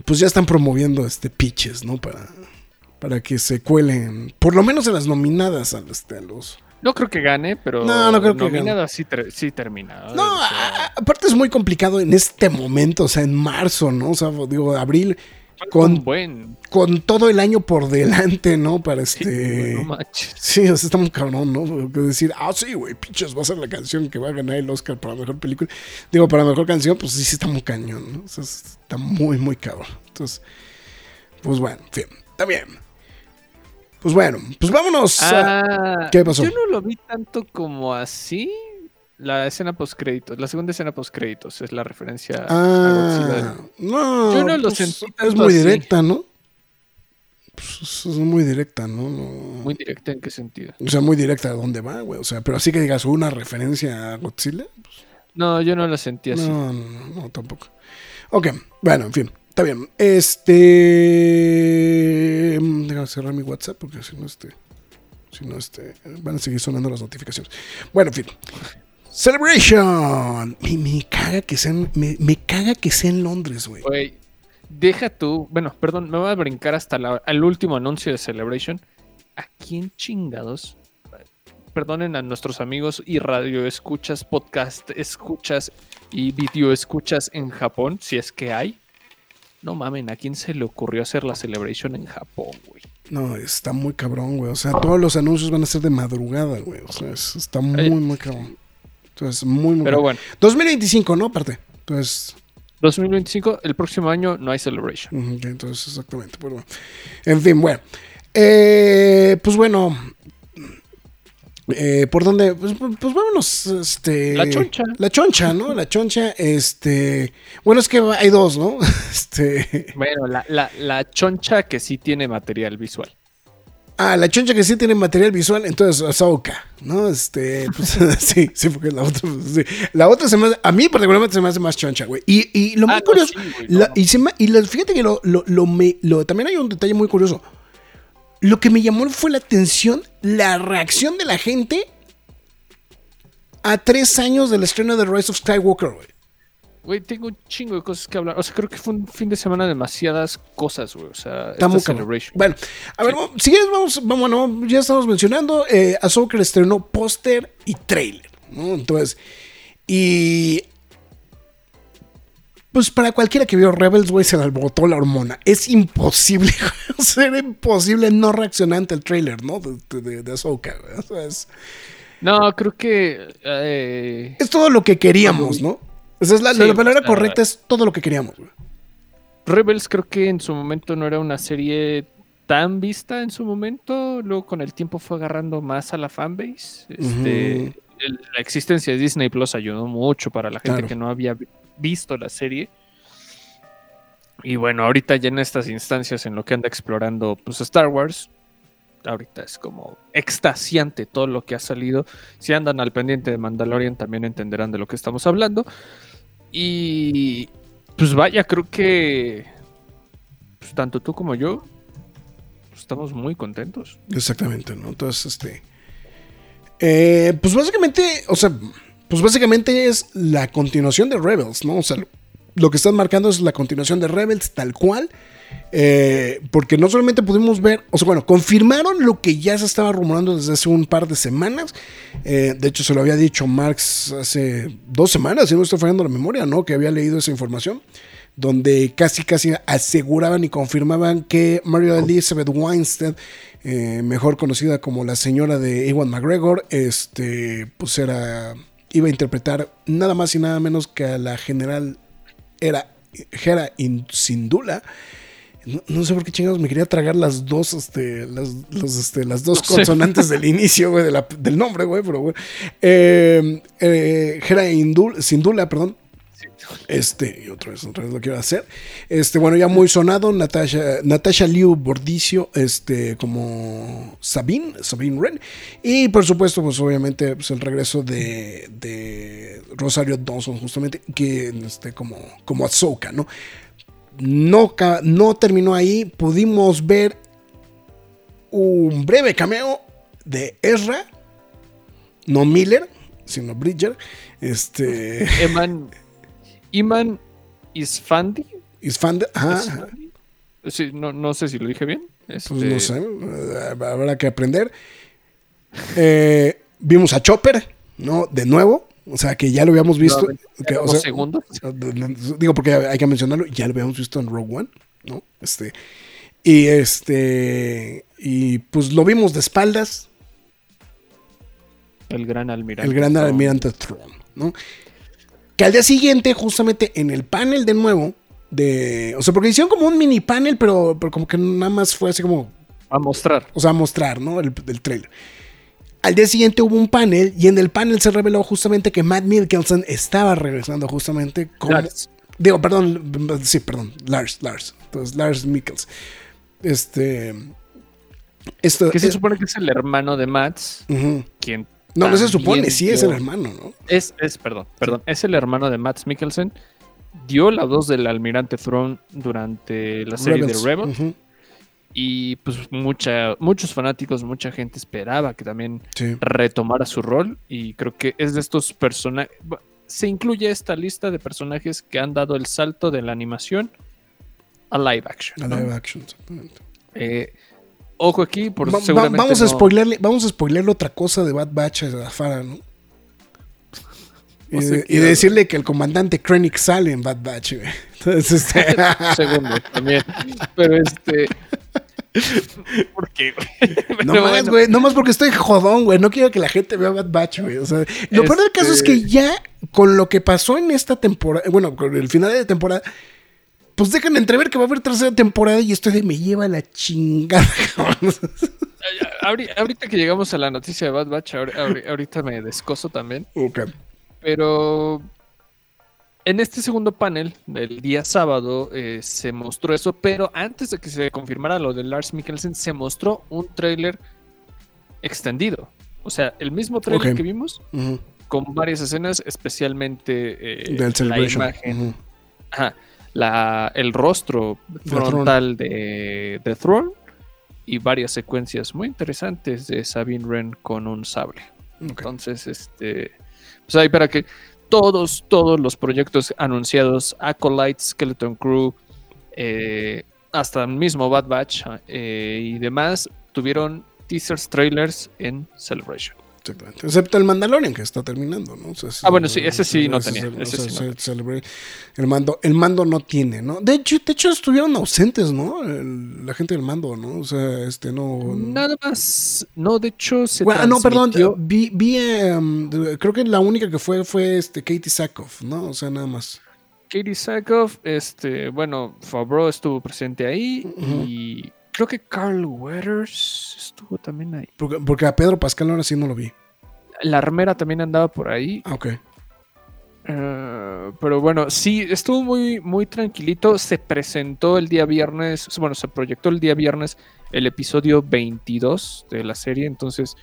Pues ya están promoviendo este pitches, ¿no? Para, para que se cuelen, por lo menos en las nominadas a, a los. No creo que gane, pero No, no creo que nominada sí, ter- sí termina. No, O sea, a- a- aparte es muy complicado en este momento, o sea, en marzo, ¿no? O sea, digo, abril, con, buen. con todo el año por delante, ¿no? Para Sí, este. no manches. Sí, o sea, está muy cabrón, ¿no? Decir, ah, sí, güey, pinches, va a ser la canción que va a ganar el Oscar para mejor película. Digo, para mejor canción, pues sí, sí está muy cañón, ¿no? O sea, está muy, muy cabrón. Entonces, pues bueno, en fin, está bien. Pues bueno, pues vámonos. a- Ah, ¿Qué pasó? Yo no lo vi tanto como así. La escena post créditos, la segunda escena post créditos es la referencia a Ah, Godzilla. no, Yo no lo pues, sentí Es tanto muy así. directa, ¿no? Pues es muy directa, ¿no? No- Muy directa en qué sentido. O sea, muy directa a dónde va, güey. O sea, pero así que digas una referencia a Godzilla. No, yo no lo sentí así. No, no, no, no, tampoco. Ok, bueno, en fin, está bien. Este. Déjame cerrar mi WhatsApp porque si no, este. Si no, este. Van a seguir sonando las notificaciones. Bueno, en fin. Celebration. Me, me caga que sea en, me, me caga que sea en Londres, güey. Güey, deja tú. Bueno, perdón, me voy a brincar hasta la- al último anuncio de Celebration. ¿A quién chingados? Perdonen a nuestros amigos y radio escuchas, podcast escuchas y video escuchas en Japón, si es que hay. No mamen, ¿a quién se le ocurrió hacer la Celebration en Japón, güey? No, está muy cabrón, güey. O sea, todos los anuncios van a ser de madrugada, güey. O sea, es- está muy, muy cabrón. Entonces, muy, muy Pero cabrón. bueno, 2025, ¿no? Aparte. Entonces, 2025, el próximo año no hay Celebration. Entonces, exactamente. Pero bueno. En fin, bueno. Eh, pues bueno. Eh, ¿Por dónde? Pues, pues vámonos. Este, La choncha. La choncha, ¿no? La choncha, este. Bueno, es que hay dos, ¿no? *laughs* Este. Bueno, la, la, la choncha que sí tiene material visual. Ah, la choncha que sí tiene material visual, entonces Ahsoka, ¿no? Este, pues *laughs* sí, sí, porque la otra, pues, sí. La otra se me hace- a mí particularmente se me hace más choncha, güey. Y, y lo Ah, no, curioso, sí, güey, no, la- no. y, se me- y la- fíjate que lo, lo, lo me, lo- también hay un detalle muy curioso. Lo que me llamó fue la atención, la reacción de la gente a tres años del estreno de Rise of Skywalker, güey. Güey, tengo un chingo de cosas que hablar. O sea, creo que fue un fin de semana de demasiadas cosas, güey. O sea, esta celebration. Bueno, a ver, si quieres, vamos, vamos, no, ya estamos mencionando, eh, Ahsoka estrenó póster y trailer, ¿no? Entonces, y... Pues para cualquiera que vio Rebels, güey, se le alborotó la hormona. Es imposible, *laughs* güey, o sea, era imposible no reaccionar ante el trailer, ¿no? De, de, de- Ahsoka, güey. O sea, es, No, creo que. eh, es todo lo que queríamos, ¿no? Es la, Sí, la palabra correcta, es todo lo que queríamos, güey. Rebels creo que en su momento no era una serie tan vista en su momento. Luego con el tiempo fue agarrando más a la fanbase. Este, el- la existencia de Disney Plus ayudó mucho para la gente Claro. que no había vi- visto la serie. Y bueno, ahorita ya en estas instancias en lo que anda explorando pues Star Wars, ahorita es como extasiante todo lo que ha salido. Si andan al pendiente de Mandalorian también entenderán de lo que estamos hablando. Y pues vaya, creo que pues, tanto tú como yo pues, estamos muy contentos. Exactamente, ¿no? Entonces, este. eh, pues básicamente, o sea, pues básicamente es la continuación de Rebels, ¿no? O sea, lo que están marcando es la continuación de Rebels tal cual. eh, porque no solamente pudimos ver, o sea, bueno, confirmaron lo que ya se estaba rumorando desde hace un par de semanas. Eh, de hecho, se lo había dicho Marx hace dos semanas, si no estoy fallando la memoria, ¿no? Que había leído esa información donde casi casi aseguraban y confirmaban que Mario Elizabeth Weinstein, eh, mejor conocida como la señora de Ewan McGregor, este, pues era, iba a interpretar nada más y nada menos que a la general era Hera In- Syndulla. No, no sé por qué chingados me quería tragar las dos, este, las, los, este, las dos *laughs* consonantes del inicio, güey, de la- del nombre, güey, pero, güey. Eh, eh, Indul- Syndulla, perdón. Este, y otra vez, otra vez lo quiero hacer. Este, bueno, ya muy sonado, Natasha, Natasha Liu Bordicio, este, como Sabine, Sabine Wren. Y por supuesto, pues obviamente, pues el regreso de, Rosario Dawson, justamente, que este, como, como Ahsoka, ¿no? No, no terminó ahí, pudimos ver un breve cameo de Ezra, no Miller, sino Bridger. Este, Eman. Iman Isfandi. Isfand, ajá. Isfandi. Sí, no, no sé si lo dije bien. Pues Este, no sé, eh, habrá que aprender. Eh, vimos a Chopper, ¿no? De nuevo. O sea, que ya lo habíamos visto. que, o dos sea, segundos. *laughs* Digo, porque hay que mencionarlo, ya lo habíamos visto en Rogue One, ¿no? Este. Y este. Y pues lo vimos de espaldas, El gran almirante. el gran almirante Thrawn, ¿no? Que al día siguiente, justamente en el panel de nuevo, de. O sea, porque hicieron como un mini panel, pero, pero como que nada más fue así como A mostrar. o sea, mostrar, ¿no? El, el trailer. Al día siguiente hubo un panel y en el panel se reveló justamente que Matt Mikkelsen estaba regresando justamente. Lars. Digo, perdón, sí, perdón, Lars, Lars. Entonces, Lars Mikkels. Este... Esto, Que se supone que es el hermano de Mats. ujú. Quien No, no se supone, sí es el hermano, ¿no? Es, es, perdón, perdón. Es el hermano de Matt Mikkelsen. Dio la voz del almirante Throne durante la serie Rebels, de Rebels. Y pues mucha, muchos fanáticos, mucha gente esperaba que también Sí. retomara su rol. Y creo que es de estos personajes. Se incluye esta lista de personajes que han dado el salto de la animación a live action. A ¿no? live action, exactamente. Eh, ojo aquí, por Va- va- seguramente vamos, a no- spoilerle, vamos a spoilerle otra cosa de Bad Batch a Farah, *laughs* ¿no? Y, de, decirle que el comandante Krennic sale en Bad Batch, güey. Entonces, este, *laughs* segundo también. Pero este. *laughs* ¿Por qué, güey? no más, bueno, güey. No más porque estoy jodón, güey. No quiero que la gente vea Bad Batch, güey. O sea, lo peor del caso es que Este- ya con lo que pasó en esta temporada, bueno, con el final de temporada, pues dejan entrever que va a haber tercera temporada y esto de me lleva la chingada, *laughs* Ahorita que llegamos a la noticia de Bad Batch, ahori- ahori- ahorita me descoso también. Ok. Pero en este segundo panel del día sábado eh, se mostró eso, pero antes de que se confirmara lo de Lars Mikkelsen, se mostró un tráiler extendido. O sea, el mismo tráiler Ok. que vimos con varias escenas, especialmente eh, Del la imagen, ajá, la- el rostro frontal de, de Throne y varias secuencias muy interesantes de Sabine Wren con un sable. Entonces, este, pues ahí para que todos, todos los proyectos anunciados, Acolyte, Skeleton Crew, eh, hasta el mismo Bad Batch eh, y demás, tuvieron teasers, trailers en Celebration. Exactamente. Excepto el Mandalorian que está terminando, ¿no? O sea, Ah, bueno, sí, ese sí no tenía, el- mando, el mando no tiene, ¿no? De hecho, de hecho estuvieron ausentes, ¿no? El- la gente del mando, ¿no? O sea, este no. Nada más, no, de hecho se Bueno, no, perdón. Vi, vi, de- creo que la única que fue fue este Katie Sackhoff, ¿no? O sea, nada más. Katie Sackhoff, este, bueno, Favreau estuvo presente ahí y creo que Carl Weathers estuvo también ahí. Porque, porque a Pedro Pascal ahora sí no lo vi. La armera también andaba por ahí. Ah, ok. eh, pero bueno, sí, estuvo muy, muy tranquilito. Se presentó el día viernes, bueno, se proyectó el día viernes el episodio 22 de la serie. Entonces,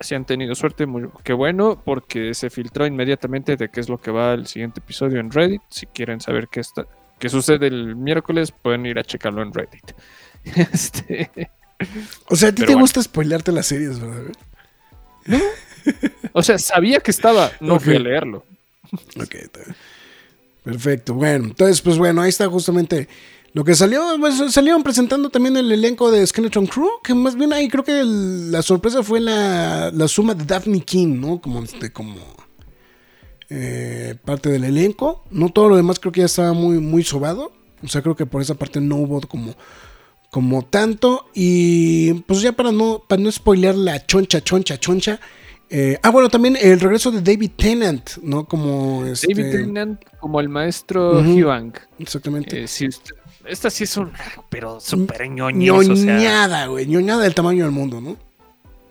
si han tenido suerte, muy, qué bueno, porque se filtró inmediatamente de qué es lo que va el siguiente episodio en Reddit. Si quieren saber qué, está, qué sucede el miércoles, pueden ir a checarlo en Reddit. *laughs* Este, O sea, a ti te bueno. gusta spoilearte las series, ¿verdad? o sea, sabía que estaba, no fui a leerlo. Ok. Perfecto. Bueno, entonces, pues bueno, ahí está justamente lo que salió. Pues, salieron presentando también el elenco de Skeleton Crew, que más bien ahí creo que el- la sorpresa fue la, la suma de Daphne King, ¿no? Como, este, como eh, parte del elenco. No todo lo demás creo que ya estaba muy, muy sobado. O sea, creo que por esa parte no hubo como, como tanto. Y pues ya para no, para no spoilear la choncha, choncha, choncha. eh, ah, bueno, también el regreso de David Tennant, ¿no? Como este, David Tennant como el maestro Ujú. Huang. Exactamente. Eh, si usted- esta sí es un. Pero súper ñoñez, o sea, ñoñada, güey. ñoñada del tamaño del mundo, ¿no?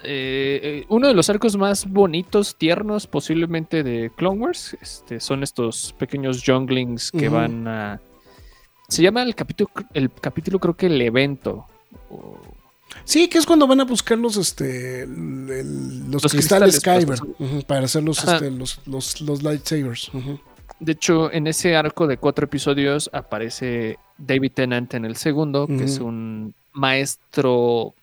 eh, eh, uno de los arcos más bonitos, tiernos, posiblemente de Clone Wars. Este, son estos pequeños junglings que van a. Se llama el capítulo, el capítulo, creo que el evento. Sí, que es cuando van a buscar los, este, el- los, Los cristales, cristales, Kyber para hacer los, este, los, los, los lightsabers. De hecho, en ese arco de cuatro episodios aparece David Tennant en el segundo, que es un maestro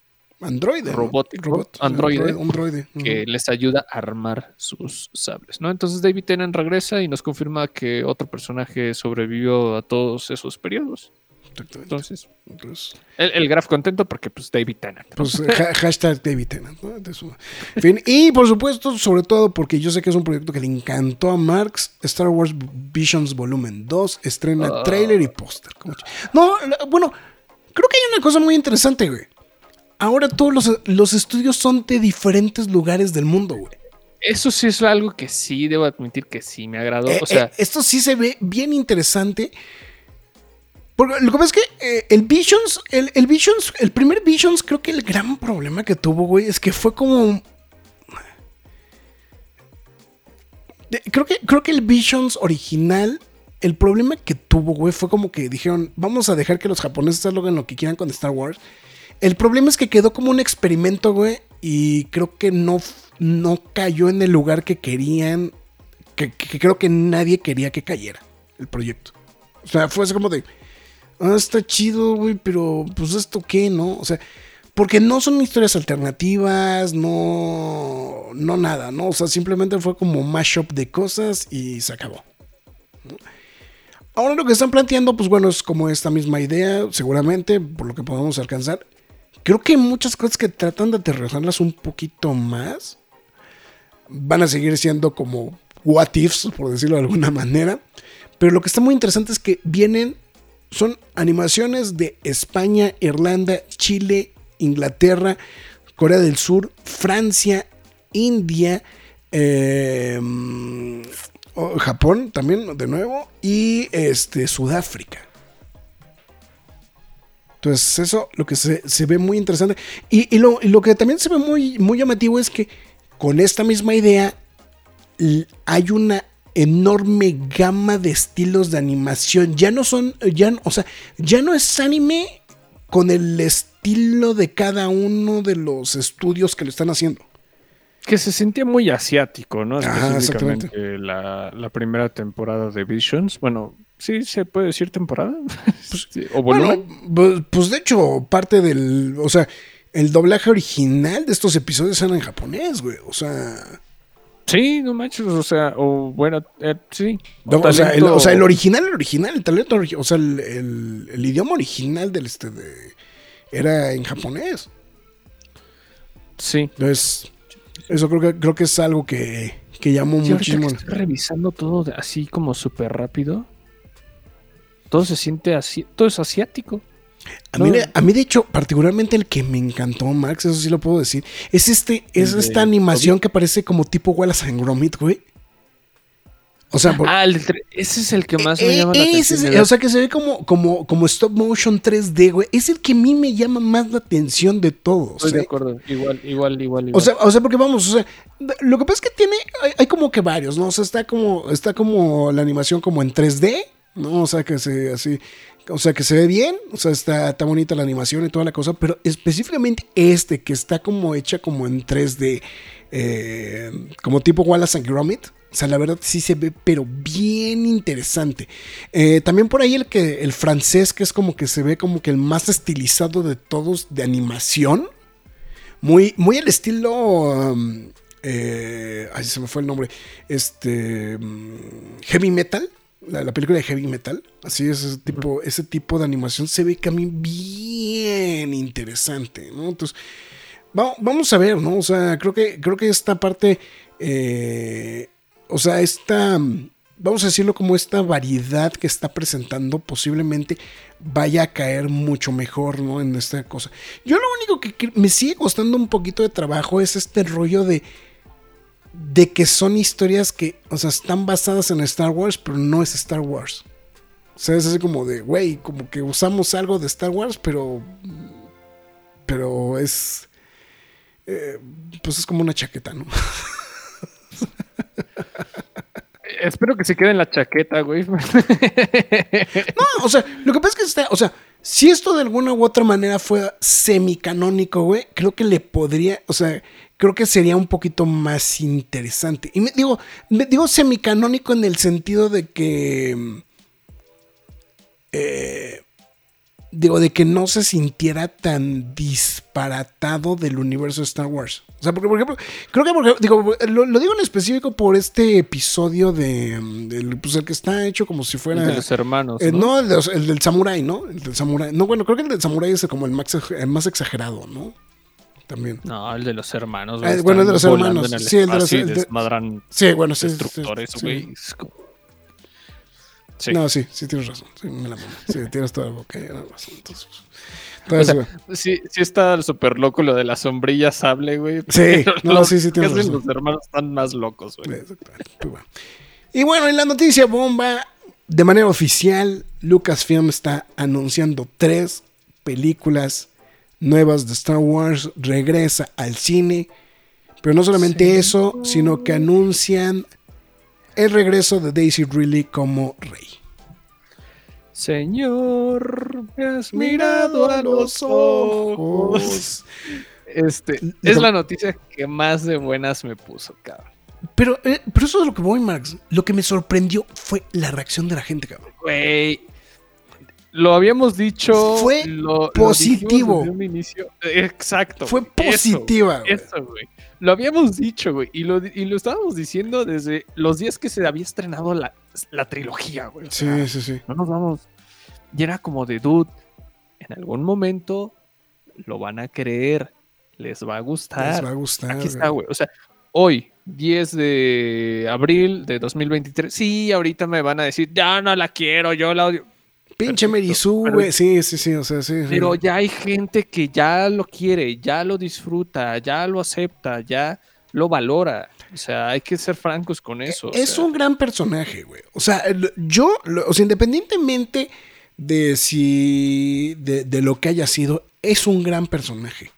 Androide. ¿no? Robótico, Robot, androide. Androide. que les ayuda a armar sus sables, ¿no? Entonces David Tennant regresa y nos confirma que otro personaje sobrevivió a todos esos periodos. Exactamente. Entonces, Entonces, el, el Graf contento porque pues David Tennant. ¿no? pues ha- hashtag David Tennant, ¿no? Fin, y por supuesto, sobre todo porque yo sé que es un proyecto que le encantó a Marx, Star Wars Visions Volumen 2, estrena Ah. trailer y póster. ch- No, bueno, creo que hay una cosa muy interesante, güey. Ahora todos los, los estudios son de diferentes lugares del mundo, güey. Eso sí es algo que sí debo admitir que sí me agradó. Eh, o sea, eh, esto sí se ve bien interesante. Porque lo que pasa es que eh, el Visions, el, el Visions, el primer Visions, creo que el gran problema que tuvo, güey, es que fue como. creo que, creo que el Visions original, el problema que tuvo, güey, fue como que dijeron, vamos a dejar que los japoneses hagan lo que quieran con Star Wars. El problema es que quedó como un experimento, güey, y creo que no, no cayó en el lugar que querían que, creo que nadie quería que cayera el proyecto. O sea, fue así como de, ah, está chido, güey, pero pues esto qué, ¿no? O sea, porque no son historias alternativas, no, no nada, ¿no? O sea, simplemente fue como mashup de cosas y se acabó. Ahora lo que están planteando, pues bueno, es como esta misma idea, seguramente, por lo que podamos alcanzar. Creo que hay muchas cosas que tratan de aterrizarlas un poquito más. Van a seguir siendo como what ifs, por decirlo de alguna manera. Pero lo que está muy interesante es que vienen, son animaciones de España, Irlanda, Chile, Inglaterra, Corea del Sur, Francia, India, eh, oh, Japón también, de nuevo, y este, Sudáfrica. Entonces, eso lo que se, se ve muy interesante. Y, y lo, y lo que también se ve muy, muy llamativo es que con esta misma idea hay una enorme gama de estilos de animación. Ya no son, ya, no- o sea, ya no es anime con el estilo de cada uno de los estudios que lo están haciendo. que se sentía muy asiático, ¿no? Ajá, Específicamente la, la primera temporada de Visions. Bueno, sí se puede decir temporada. *laughs* Sí, o volumen. Bueno, bu- pues de hecho, parte del, o sea, el doblaje original de estos episodios era en japonés, güey. O sea, Sí, no manches, o sea, o bueno, eh, sí. No, o, sea, el, talento- o sea, el original, el original, el talento, o sea, el, el- el idioma original del este de, era en japonés. Sí. Entonces, eso creo que creo que es algo que, que llamó Sí, muchísimo. que estoy revisando todo así como súper rápido. Todo se siente así, todo es asiático. A mí, a mí, de hecho, particularmente el que me encantó, Max, eso sí lo puedo decir, es este, es de esta animación que parece como tipo Wallace and Gromit, güey. O sea, por- Ah, el ese es el que más me Eh, llama la atención. o sea, que se ve como, como, como stop motion 3D, güey. Es el que a mí me llama más la atención de todos. Estoy de ¿eh? acuerdo. Igual, igual, igual, igual. O sea, o sea, porque vamos, o sea, lo que pasa es que tiene, hay, hay como que varios, ¿no? O sea, está como, está como la animación como en 3D, ¿no? O sea, que se, así, o sea, que se ve bien, o sea, está, está bonita la animación y toda la cosa, pero específicamente este, que está como hecha como en 3D, eh, como tipo Wallace and Gromit. O sea, la verdad sí se ve, pero bien interesante. Eh, también por ahí el que el francés, que es como que se ve como que el más estilizado de todos de animación. Muy, muy al estilo. um, eh, se me fue el nombre. Este. mm, heavy Metal. La, la película de Heavy Metal. Así es, ese tipo, ese tipo de animación se ve que a mí bien interesante, ¿no? Entonces. va- Vamos a ver, ¿no? O sea, creo que, creo que esta parte. eh, o sea, esta. Vamos a decirlo como esta variedad que está presentando posiblemente vaya a caer mucho mejor, ¿no? En esta cosa. Yo lo único que me sigue costando un poquito de trabajo es este rollo de de que son historias que, o sea, están basadas en Star Wars, pero no es Star Wars. O sea, es así como de, güey, como que usamos algo de Star Wars, pero pero es eh, pues es como una chaqueta, ¿no? *laughs* Espero que se quede en la chaqueta, güey. *laughs* No, o sea, lo que pasa es que está, o sea, si esto de alguna u otra manera fue semicanónico, güey, creo que le podría, o sea, creo que sería un poquito más interesante. Y me digo, me digo semicanónico en el sentido de que eh, digo, de que no se sintiera tan disparatado del universo de Star Wars. O sea, porque, por ejemplo, creo que, digo, lo, lo digo en específico por este episodio de, pues el que está hecho como si fuera... De los hermanos. Eh, ¿no? no, el, el del Samurai, ¿no? El del Samurai. No, bueno, creo que el del Samurai es como el más, el más exagerado, ¿no? También. No, el de los hermanos. Ah, güey, bueno, el de los hermanos. Sí, el de los- desmadran Sí, bueno, sí. sí, destructores, sí. güey. Es como- Sí. No, sí, sí tienes razón. Sí, me la mamé. Sí, tienes toda la boca. razón. Entonces, O entonces, sea, güey. sí, sí está súper loco lo de la sombrilla sable, güey. Sí, no, los sí, sí tienes razón. Los hermanos están más locos, güey. Exactamente. Pues bueno. Y bueno, en la noticia bomba, de manera oficial, Lucasfilm está anunciando tres películas nuevas de Star Wars. Regresa al cine. Pero no solamente eso, sino que anuncian el regreso de Daisy Ridley como rey. Señor, me has mirado a los ojos. Este, es la noticia que más de buenas me puso, cabrón. Pero, eh, pero eso es lo que voy, Max. Lo que me sorprendió fue la reacción de la gente, cabrón. Güey. Lo habíamos dicho. Fue lo- positivo. desde un inicio. Exacto. Fue positiva. Eso, güey. Lo habíamos dicho, güey. Y lo, y lo estábamos diciendo desde los días que se había estrenado la, la trilogía, güey. Sea, Sí, sí, sí. no nos vamos. Y era como de dude. En algún momento lo van a querer. Les va a gustar. Les va a gustar. Aquí está, güey. O sea, hoy, 10 de abril de 2023. Sí, ahorita me van a decir, ya no la quiero, yo la odio. Pinche Merizú, güey. Sí, sí, sí. O sea, sí. sí. Pero ya hay gente que ya lo quiere, ya lo disfruta, ya lo acepta, ya lo valora. O sea, hay que ser francos con eso. o Es sea. un gran personaje, güey. O sea, yo, o sea, independientemente de si. De, de lo que haya sido, es un gran personaje.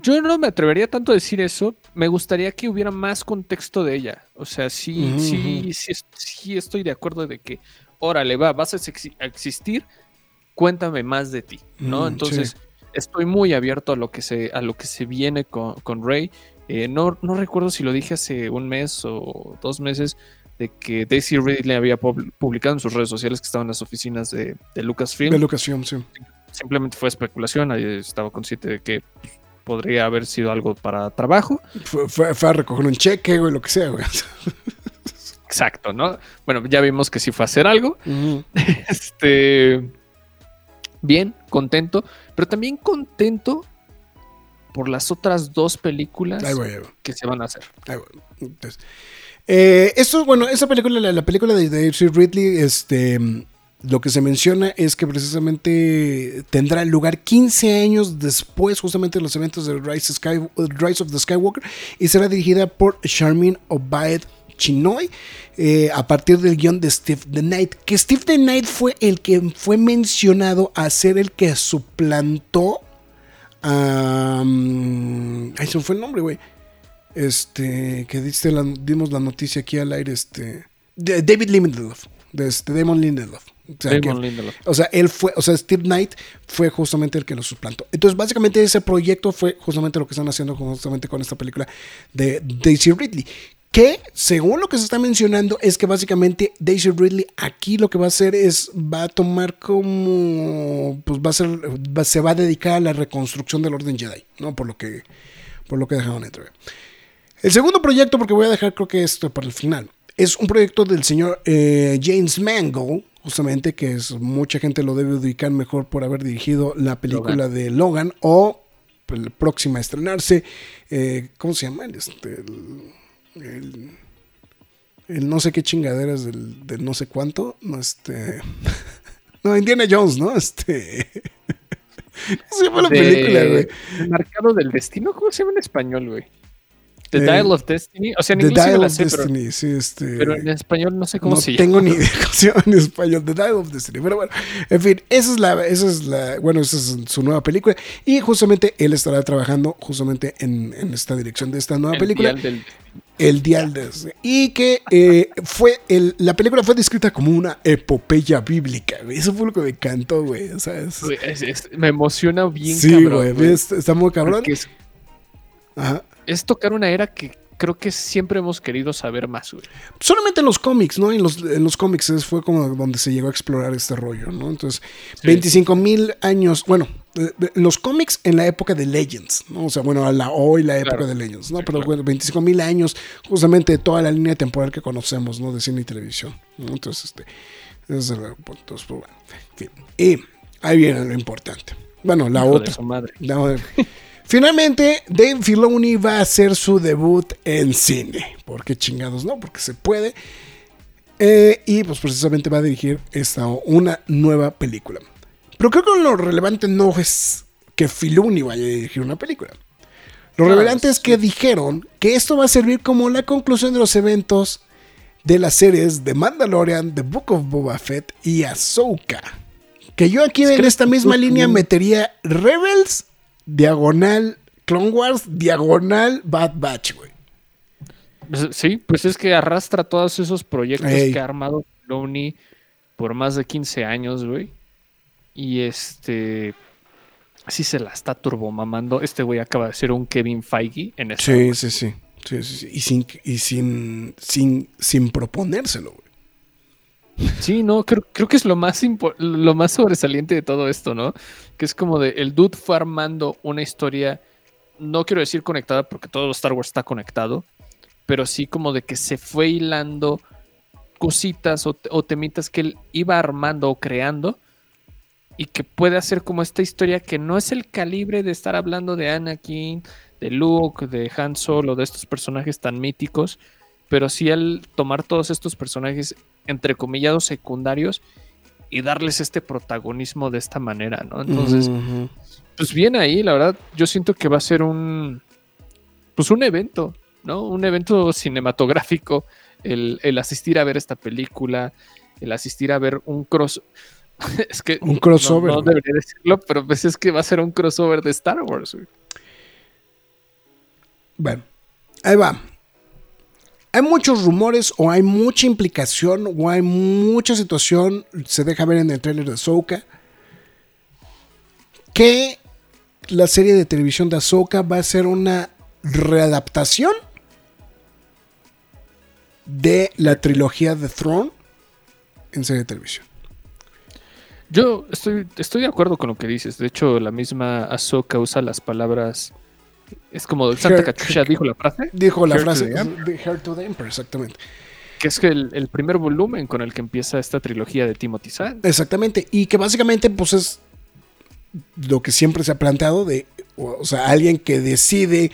Yo no me atrevería tanto a decir eso. Me gustaría que hubiera más contexto de ella. O sea, sí, sí, sí, sí estoy de acuerdo de que, órale, va, vas a exi- a existir, cuéntame más de ti, ¿no? Mm, Entonces, sí. estoy muy abierto a lo que se, a lo que se viene con, con Rey. Eh, no, no recuerdo si lo dije hace un mes o dos meses de que Daisy Ridley había pub- publicado en sus redes sociales que estaban en las oficinas de, de Lucasfilm De Lucasfilm, sí. simplemente fue especulación, nadie estaba consciente de que podría haber sido algo para trabajo. Fue, fue- fue a recoger un cheque, güey, lo que sea, güey. *laughs* Exacto, ¿no? Bueno, ya vimos que sí fue a hacer algo. *laughs* Este. Bien, contento. Pero también contento por las otras dos películas Ahí voy, ahí voy. que se van a hacer. Ah, bueno. Entonces, eh, esto, bueno, esa película, la, la película de Daisy Ridley, este, lo que se menciona es que precisamente tendrá lugar 15 años después justamente de los eventos de Rise, Sky, Rise of the Skywalker y será dirigida por Charmin Obaid Chinoy eh, a partir del guion de Steve the Knight, que Steve the Knight fue el que fue mencionado a ser el que suplantó a... mm, ay, se me fue el nombre, güey. Este, que diste la- dimos la noticia aquí al aire, este, de David Lindelof, de este, Damon Lindelof. O sea, que- o sea, él fue, o sea, Steve Knight fue justamente el que lo suplantó. Entonces, básicamente ese proyecto fue justamente lo que están haciendo justamente con esta película de Daisy Ridley. Que, según lo que se está mencionando, es que básicamente Daisy Ridley aquí lo que va a hacer es, va a tomar como, pues va a ser, va- se va a dedicar a la reconstrucción del orden Jedi, ¿no? Por lo que, por lo que dejaron entrever. El segundo proyecto, porque voy a dejar creo que esto para el final, es un proyecto del señor eh, James Mangold, justamente, que es mucha gente lo debe ubicar mejor por haber dirigido la película de Logan o pues, la próxima a estrenarse, eh, ¿cómo se llama? Este, el, el- el no sé qué chingaderas del, del no sé cuánto, no este... *laughs* No, Indiana Jones, ¿no? Este... ¿Cómo se llama la De- película, güey? El marcado del destino, ¿cómo se llama en español, güey? The Eh, Dial of Destiny. O sea, en The inglés me Dial la of pero, Destiny, sí, este. pero en español no sé cómo no se tengo llama. ni idea *laughs* cómo se llama en español, The Dial of Destiny. Pero bueno, en fin, esa es la, esa es la, bueno, esa es su nueva película. Y justamente él estará trabajando justamente en, en esta dirección de esta nueva El película. Dial del- El Dial de Y que eh, fue, el, la película fue descrita como una epopeya bíblica, güey. Eso fue lo que me encantó, güey. O sea, es- Güey, es- es- me emociona bien sí, cabrón, güey, güey, es- está muy cabrón. es, Ajá. es tocar una era que creo que siempre hemos querido saber más, güey. Solamente en los cómics, ¿no? En los, en los cómics fue como donde se llegó a explorar este rollo, ¿no? Entonces, 25 mil años, bueno, los cómics en la época de Legends, ¿no? O sea, bueno, a la hoy la época Claro. de Legends, ¿no? Sí, Pero bueno, 25 mil años, justamente de toda la línea temporal que conocemos, ¿no? De cine y televisión, ¿no? Entonces, este, ese es el punto. Pues, bueno, en fin. Y ahí viene lo importante. Bueno, la Hijo de otra. su madre. *laughs* Finalmente, Dave Filoni va a hacer su debut en cine. ¿Por qué chingados no? Porque se puede. Eh, y pues precisamente va a dirigir esta, una nueva película. Pero creo que lo relevante no es que Filoni vaya a dirigir una película. Lo relevante es que dijeron que esto va a servir como la conclusión de los eventos de las series de Mandalorian, The Book of Boba Fett y Ahsoka. Que yo aquí Es en esta misma línea metería Rebels, diagonal Clone Wars, diagonal Bad Batch, güey. Pues, Sí, pues es que arrastra todos esos proyectos Ey. que ha armado Filoni por más de 15 años, güey. Y este. Sí se la está turbomamando. Este güey acaba de ser un Kevin Feige en sí, sí. Sí, sí, sí. Y sin, y sin, sin, sin proponérselo, güey. Sí, no, creo, creo que es lo más, lo más sobresaliente de todo esto, ¿no? Que es como de el dude fue armando una historia, no quiero decir conectada porque todo Star Wars está conectado, pero sí como de que se fue hilando cositas o, o temitas que él iba armando o creando y que puede hacer como esta historia que no es el calibre de estar hablando de Anakin, de Luke, de Han Solo, de estos personajes tan míticos, pero sí al tomar todos estos personajes entrecomillados secundarios y darles este protagonismo de esta manera, ¿no? Entonces, pues bien ahí, la verdad, yo siento que va a ser un, pues un evento, ¿no? Un evento cinematográfico, el, el asistir a ver esta película, el asistir a ver un cross... *laughs* es que Un crossover, No, no debería decirlo, pero pues es que va a ser un crossover de Star Wars. güey. Bueno, ahí va. Hay muchos rumores o hay mucha implicación o hay mucha situación, se deja ver en el tráiler de Ahsoka, que la serie de televisión de Ahsoka va a ser una readaptación de la trilogía de Throne en serie de televisión. Yo estoy, estoy de acuerdo con lo que dices. De hecho, la misma Ahsoka usa las palabras. Es como Santa Her- Cachucha dijo la frase, Dijo la to frase the Emperor. de Heir to the Emperor, exactamente. que es que el, el primer volumen con el que empieza esta trilogía de Timothy Zahn. Exactamente. Y que básicamente, pues es lo que siempre se ha planteado de, o o sea, alguien que decide,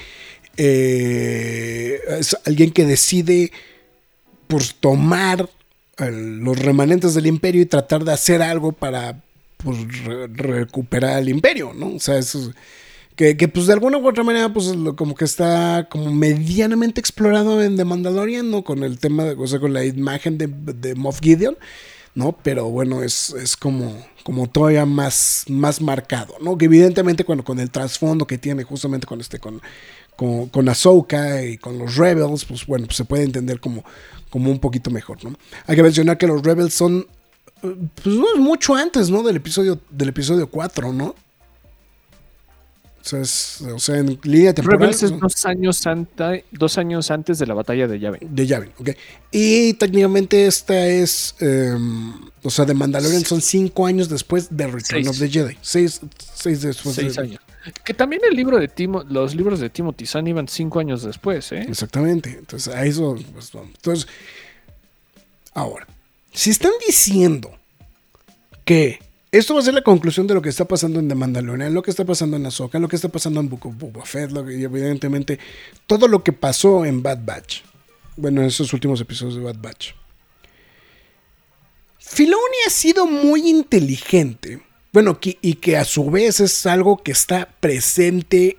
eh, es alguien que decide, pues, tomar el- los remanentes del imperio y tratar de hacer algo para, pues, re- recuperar el imperio, ¿no? O sea, eso es- que, que, pues de alguna u otra manera pues lo- como que está como medianamente explorado en The Mandalorian, ¿no? Con el tema, de, o sea, con la imagen de, de Moff Gideon, ¿no? Pero bueno, es, es como, como todavía más, más marcado, ¿no? Que evidentemente cuando con el trasfondo que tiene justamente con este, con, con, con Ahsoka y con los Rebels, pues bueno, pues se puede entender como, como un poquito mejor, ¿no? Hay que mencionar que los Rebels son, eh, pues no es mucho antes, ¿no? Del episodio, del episodio 4, ¿no? O sea, es- o sea, en línea temporal. Rebels es dos años, anta- dos años antes de la batalla de Yavin. De Yavin, ok. Y técnicamente esta es. em, o sea, de Mandalorian son cinco años después de Return Seis. of the Jedi. Seis, seis después Seis de. años. Que también el libro de Timo, los libros de Timothy Zahn iban cinco años después, ¿eh? Exactamente. Entonces, a eso. pues, vamos. Entonces, ahora, si están diciendo que esto va a ser la conclusión de lo que está pasando en The Mandalorian, lo que está pasando en Ahsoka, lo que está pasando en Book y evidentemente todo lo que pasó en Bad Batch. Bueno, en esos últimos episodios de Bad Batch. Filoni ha sido muy inteligente. Bueno, y que a su vez es algo que está presente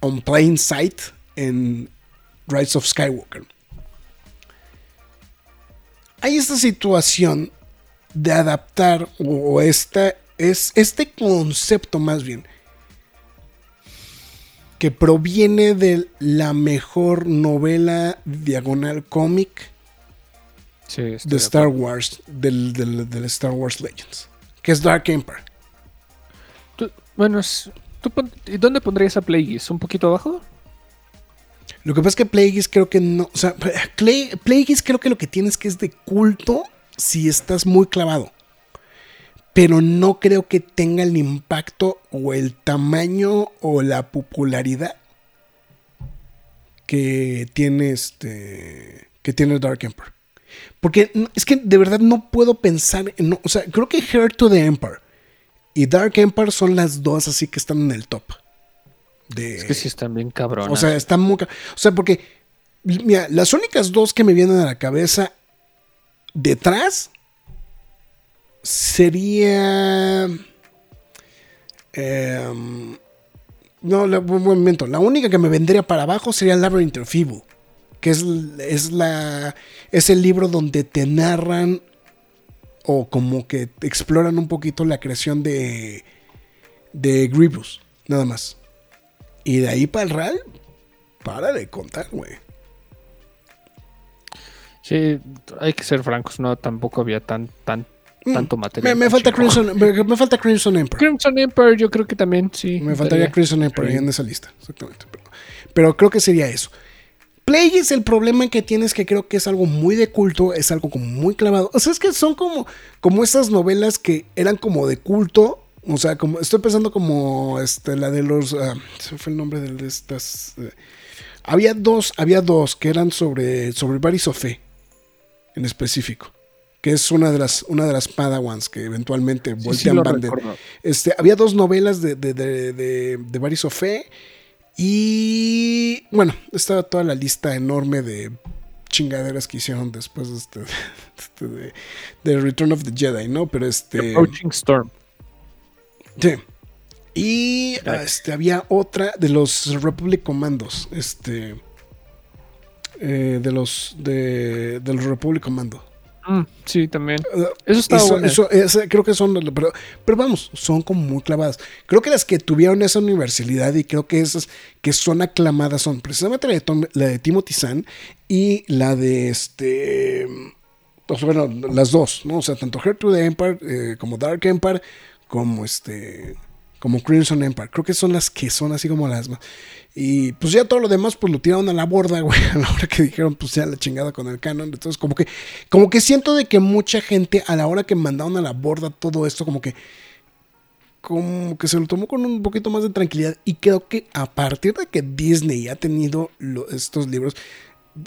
on plain sight en, Rise of Skywalker. Hay esta situación de adaptar, o esta, es este concepto más bien, que proviene de la mejor novela diagonal cómic Sí, de Star. Wars, del, del- del Star Wars Legends, que es Dark. Tú- bueno, ¿tú pon- ¿y dónde pondrías a Plagueis? ¿Un poquito abajo? Lo que pasa es que Plagueis creo que no. O sea, *laughs* Plagueis creo que lo que tienes que es de culto si estás muy clavado. Pero no creo que tenga el impacto o el tamaño o la popularidad que tiene este. que tiene Dark Emperor. Porque es que de verdad no puedo pensar en. no, o sea, creo que Heir to the Empire y Dark Empire son las dos así que están en el top. De, Es que sí están bien cabronas. o sea, están muy. O sea, porque. Mira, las únicas dos que me vienen a la cabeza detrás sería. em, no, la, momento. La única que me vendría para abajo sería Labyrinth of Evil. Que es, es la. Es el libro donde te narran. O como que exploran un poquito la creación de. De Grievous. Nada más. Y de ahí para el Real. Para de contar, güey. Sí, hay que ser francos, no, tampoco había tan, tan, tanto Me, material. me falta. Crimson, *laughs* me, me falta Crimson Emperor. Crimson Emperor, yo creo que también, sí. Me faltaría estaría. Crimson Emperor Sí. en esa lista. Exactamente. Pero, pero creo que sería eso. Plagueis, el problema que tienes que creo que es algo muy de culto, es algo como muy clavado. O sea, es que son como, como esas novelas que eran como de culto. O sea, como estoy pensando como este, la de los. se me fue el nombre de estas. eh, había dos, había dos que eran sobre, sobre Barry Sofé, en específico. Que es una de las, una de las Padawans que eventualmente Sí, sí voltean lo bande- recuerdo. este, había dos novelas de, de, de, de, de Barry Sofé. Y bueno, estaba toda la lista enorme de chingaderas que hicieron después de, este, *laughs* este, de, de Return of the Jedi, ¿no? Pero este. Approaching Storm. Sí. Y este, había otra de los Republic Commandos. Este. Eh, de los. De, de los Republic Commando. Mm, sí, también. Uh, Eso estaba eso- bueno. eso- creo que son, pero, pero vamos, son como muy clavadas. Creo que las que tuvieron esa universalidad y creo que esas que son aclamadas son precisamente la de, Tom- la de Timothy Zahn y la de este, o sea, bueno, las dos, ¿no? O sea, tanto Heir to the Empire eh, como Dark Empire como este, como Crimson Empire. Creo que son las que son así como las más. Y pues ya todo lo demás, pues lo tiraron a la borda, *laughs* güey, a la hora que dijeron, pues ya la chingada con el canon. Entonces, como que, como que siento de que mucha gente, a la hora que mandaron a la borda todo esto, como que, como que se lo tomó con un poquito más de tranquilidad. Y creo que a partir de que Disney ha tenido estos libros,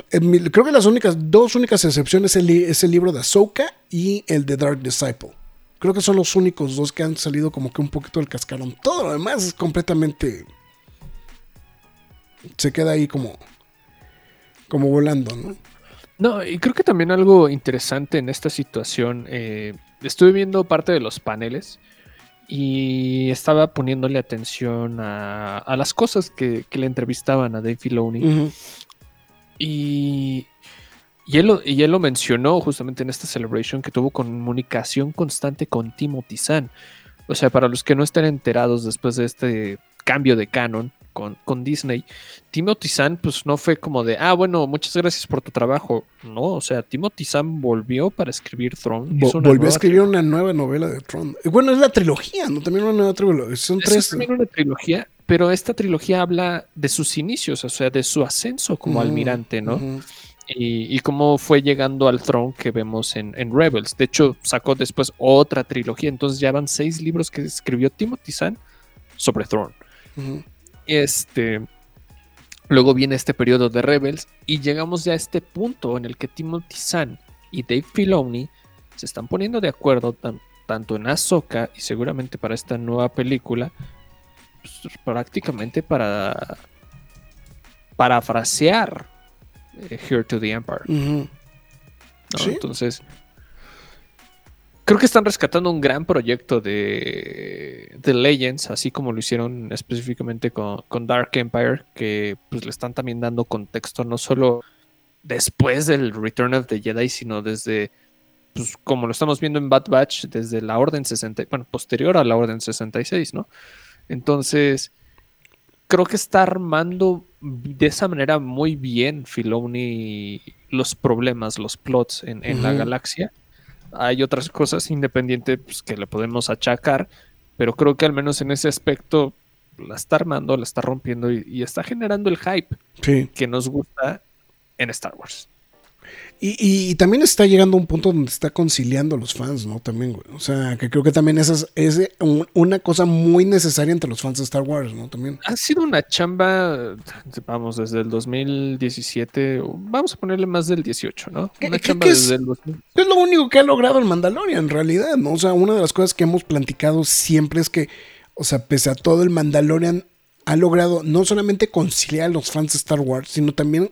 creo que las únicas, dos únicas excepciones es el, es el libro de Ahsoka y el de Dark Disciple. Creo que son los únicos dos que han salido como que un poquito del cascarón. Todo lo demás es completamente. Se queda ahí como. Como volando, ¿no? No, y creo que también algo interesante en esta situación, eh, estuve viendo parte de los paneles y estaba poniéndole atención a, a las cosas que, que le entrevistaban a Dave Filoni. Y, y, él lo, y él lo mencionó justamente en esta celebration que tuvo comunicación constante con Timothy Zahn. O sea, para los que no estén enterados después de este cambio de canon con, con Disney, Timothy Zahn pues no fue como de, ah, bueno, muchas gracias por tu trabajo. No, o sea, Timothy Zahn volvió para escribir una volvió a escribir una nueva novela de Tron. Bueno, es la trilogía, ¿no? También una nueva trilogía. Son tres. es también una trilogía, pero esta trilogía habla de sus inicios, o sea, de su ascenso como Ujú, almirante, ¿no? y, y cómo fue llegando al throne que vemos en, en Rebels. De hecho, sacó después otra trilogía, entonces ya van seis libros que escribió Timothy Zahn sobre Throne. Ujú. Este, luego viene este periodo de Rebels y llegamos ya a este punto en el que Timothy Zahn y Dave Filoni se están poniendo de acuerdo tan- tanto en Ahsoka y seguramente para esta nueva película, pues, prácticamente para parafrasear eh, Here to the Empire. Ujú. ¿no? Sí. Entonces, creo que están rescatando un gran proyecto de, de Legends, así como lo hicieron específicamente con, con Dark Empire, que pues le están también dando contexto no solo después del Return of the Jedi, sino desde, pues como lo estamos viendo en Bad Batch, desde la Orden 60, bueno, posterior a la Orden 66, ¿no? Entonces, creo que está armando de esa manera muy bien Filoni los problemas, los plots en, en la galaxia. Hay otras cosas independientes pues, que le podemos achacar, pero creo que al menos en ese aspecto la está armando, la está rompiendo y, y está generando el hype Sí. que nos gusta en Star Wars. Y, y también está llegando a un punto donde está conciliando a los fans, ¿no? También, güey. O sea, que creo que también esa es, es un- una cosa muy necesaria entre los fans de Star Wars, ¿no? También. Ha sido una chamba, vamos, desde el 2017, o vamos a ponerle más del 18, ¿no? ¿Qué- Una chamba es? desde el 2000. Es lo único que ha logrado el Mandalorian, en realidad, ¿no? O sea, una de las cosas que hemos platicado siempre es que, o sea, pese a todo, el Mandalorian ha logrado no solamente conciliar a los fans de Star Wars, sino también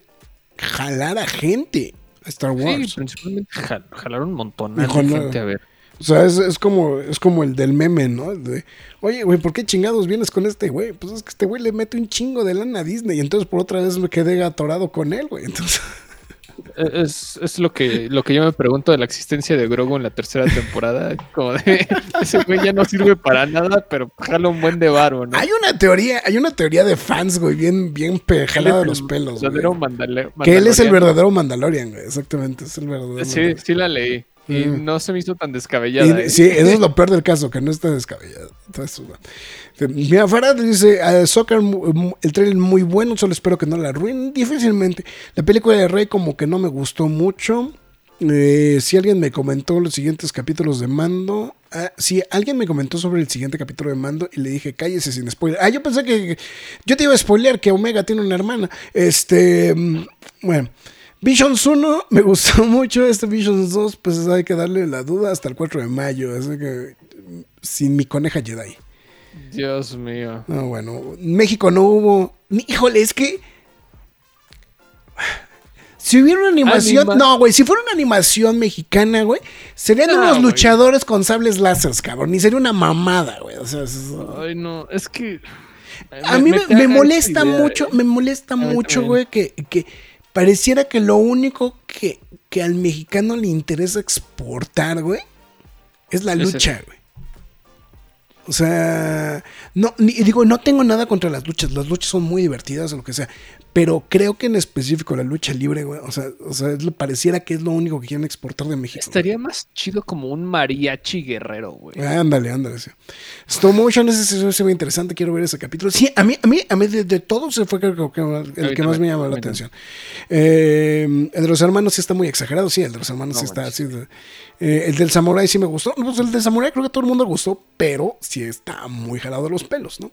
jalar a gente Star Sí, Wars. principalmente jal- jalaron un montón de gente a ver. O sea, es, es como, es como el del meme, ¿no? El de, Oye, güey, ¿por qué chingados vienes con este güey? Pues es que este güey le mete un chingo de lana a Disney. Y entonces por otra vez me quedé atorado con él, güey. *laughs* Entonces, Es, es lo que lo que yo me pregunto de la existencia de Grogu en la tercera temporada. Como de *laughs* ese güey ya no sirve para nada, pero jala un buen de varo, ¿no? hay una teoría, hay una teoría de fans, güey, bien, bien jalada de los pelos, güey. Que él es el verdadero Mandalorian, güey. Exactamente, es el verdadero. Sí, sí la leí. Y Mm. no se me hizo tan descabellada. Y- ¿eh? sí, eso es lo peor del caso, que no está descabellado. Entonces, bueno. Mira, Farad dice, "Ah, Soccer, el trailer muy bueno, solo espero que no la arruinen. Difícilmente. La película de Rey como que no me gustó mucho. Eh, si alguien me comentó los siguientes capítulos de Mando. Ah, sí, alguien me comentó sobre el siguiente capítulo de Mando y le dije, cállese sin spoiler. Ah, yo pensé que yo te iba a spoiler que Omega tiene una hermana. Este, mm, bueno. Visions 1 me gustó *laughs* mucho. Este Visions 2, pues hay que darle la duda hasta el 4 de mayo. Así que sin mi coneja Jedi. Dios mío. No, bueno, México no hubo. Híjole, es que. Si hubiera una animación. Anima- No, güey, si fuera una animación mexicana, güey, serían No, unos luchadores con sables láser, cabrón. Y sería una mamada, güey. O sea, es- Ay, no, es que. a mí me, me molesta idea, mucho, ¿eh? me molesta mucho, también. güey, que, que pareciera que lo único que, que al mexicano le interesa exportar, güey, es la lucha, güey. O sea, no, ni- digo, no tengo nada contra las luchas. Las luchas son muy divertidas o lo que sea. Pero creo que en específico la lucha libre, güey. O sea, o sea es lo- pareciera que es lo único que quieren exportar de México. Estaría más chido como un mariachi guerrero, güey. Ándale, ándale. Sí. Stop motion, ese se, ve interesante, quiero ver ese capítulo. Sí, a mí, a mí, a mí de, de todos se fue creo que el que más me llamó la atención. Eh, el de los hermanos sí está muy exagerado, sí, el de los hermanos No sí está así. eh, el del samurai sí me gustó. No, pues el del samurai creo que a todo el mundo gustó, pero sí está muy jalado de los pelos, ¿no?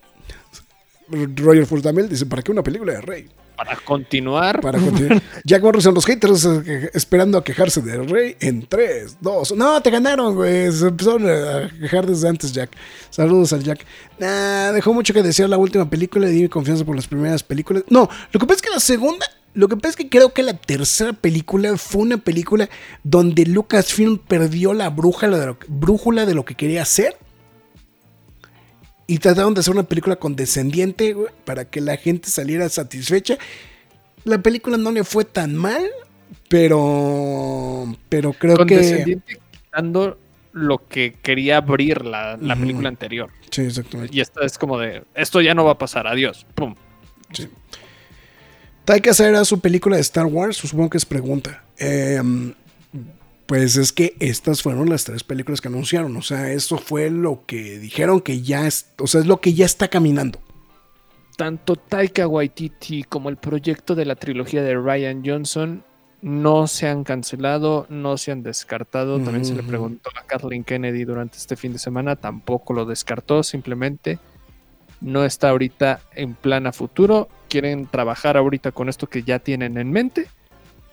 Roger Furtamel dice, ¿para qué una película de Rey? Para continuar. Para continuar. *laughs* Jack Morrison, los haters eh, esperando a quejarse de Rey en 3, 2. No, te ganaron, güey. Se empezaron a quejar desde antes, Jack. Saludos al Jack. Nah, dejó mucho que desear la última película y di mi confianza por las primeras películas. No, lo que pasa es que la segunda. Lo que pasa es que creo que la tercera película fue una película donde Lucasfilm perdió la brújula de lo, brújula de lo que quería hacer. Y trataron de hacer una película condescendiente, güey, para que la gente saliera satisfecha. La película no le fue tan mal, pero. Pero creo que. condescendiente quitando lo que quería abrir la, la película anterior. Sí, exactamente. Y esta es como de, esto ya no va a pasar, adiós. Pum. Taika será su película de Star Wars, supongo que es pregunta. Em, pues es que estas fueron las tres películas que anunciaron. O sea, eso fue lo que dijeron que ya es. O sea, es lo que ya está caminando. Tanto Taika Waititi como el proyecto de la trilogía de Ryan Johnson no se han cancelado, no se han descartado. También se le preguntó a Kathleen Kennedy durante este fin de semana, tampoco lo descartó, simplemente no está ahorita en plan a futuro. Quieren trabajar ahorita con esto que ya tienen en mente.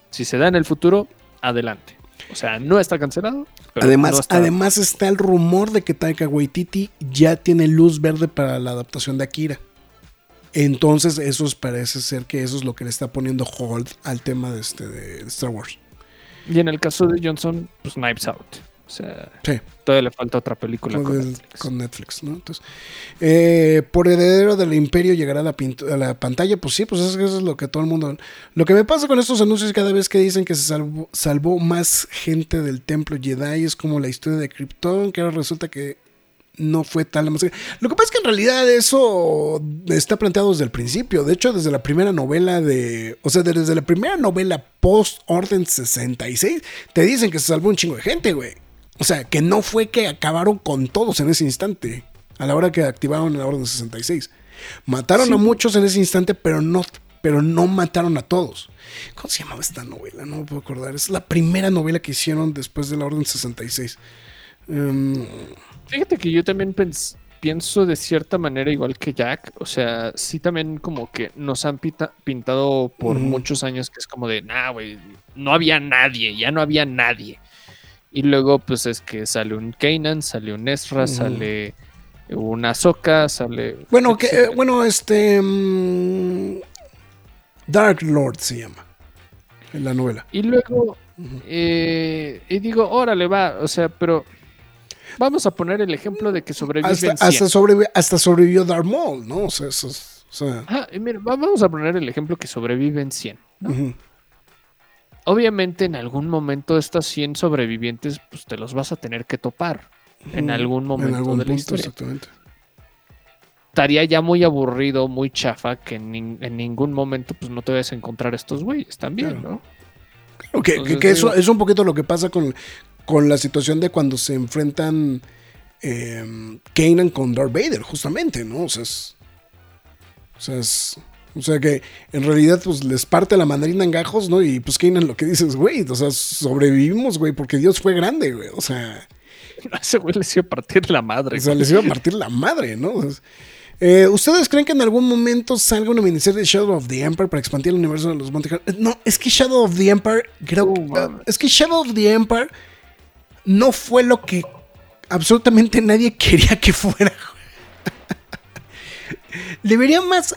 Si se da en el futuro, adelante. O sea, no está cancelado. Además, no está- además está el rumor de que Taika Waititi ya tiene luz verde para la adaptación de Akira. Entonces, eso es- parece ser que eso es lo que le está poniendo hold al tema de, este, de Star Wars. Y en el caso de Johnson, pues Knives Out. Sea, Sí. todavía le falta otra película con, con el- Netflix. con Netflix, ¿no? Entonces, eh, por heredero del imperio llegará a la, a la pantalla, pues sí, pues eso es lo que todo el mundo... Lo que me pasa con estos anuncios cada vez que dicen que se salvó, salvó más gente del templo Jedi es como la historia de Krypton, que ahora resulta que no fue tal la masacre. Lo que pasa es que en realidad eso está planteado desde el principio. De hecho, desde la primera novela de. O sea, desde la primera novela post-Orden 66, te dicen que se salvó un chingo de gente, güey. O sea, que no fue que acabaron con todos en ese instante. A la hora que activaron la Orden 66. Mataron a muchos en ese instante, pero no, pero no mataron a todos. ¿Cómo se llamaba esta novela? No me puedo acordar. Es la primera novela que hicieron después de la Orden 66. Em, Fíjate que yo también pens- pienso de cierta manera igual que Jack. O sea, sí también como que nos han pintado por muchos años que es como de, nah, güey, no había nadie, ya no había nadie. Y luego pues es que sale un Kanan, sale un Ezra, sale una Ahsoka, sale... Bueno, que, eh, bueno, este. mm, Dark Lord se llama. En la novela. Y luego, eh, y digo, órale, va, o sea, pero vamos a poner el ejemplo de que sobreviven Hasta, 100. hasta, sobrevi- hasta sobrevivió Darth Maul, ¿no? O sea, eso es- o sea, Ajá, mira, va- vamos a poner el ejemplo que sobreviven 100. ujú. Obviamente en algún momento estas 100 sobrevivientes pues te los vas a tener que topar en algún momento en algún de la historia. exactamente. Estaría ya muy aburrido, muy chafa que en, en ningún momento pues no te vayas a encontrar estos güeyes también, Claro. ¿no? Claro, que, Entonces, que- que eso es un poquito lo que pasa con, con la situación de cuando se enfrentan eh, Kanan con Darth Vader, justamente, ¿no? O sea, es, o sea, es- o sea que en realidad pues les parte la mandarina en gajos, ¿no? Y pues Kanan lo que dices, güey, o sea, sobrevivimos, güey, porque Dios fue grande, güey. O sea, A *laughs* ese güey les iba a partir la madre. o sea, les iba a partir la madre, ¿no? O sea, eh, ¿Ustedes creen que en algún momento salga una miniserie de Shadow of the Empire para expandir el universo de los Carlo? No, es que Shadow of the Empire, creo que, mames. es que Shadow of the Empire no fue lo que absolutamente nadie *laughs* quería que fuera. Debería más,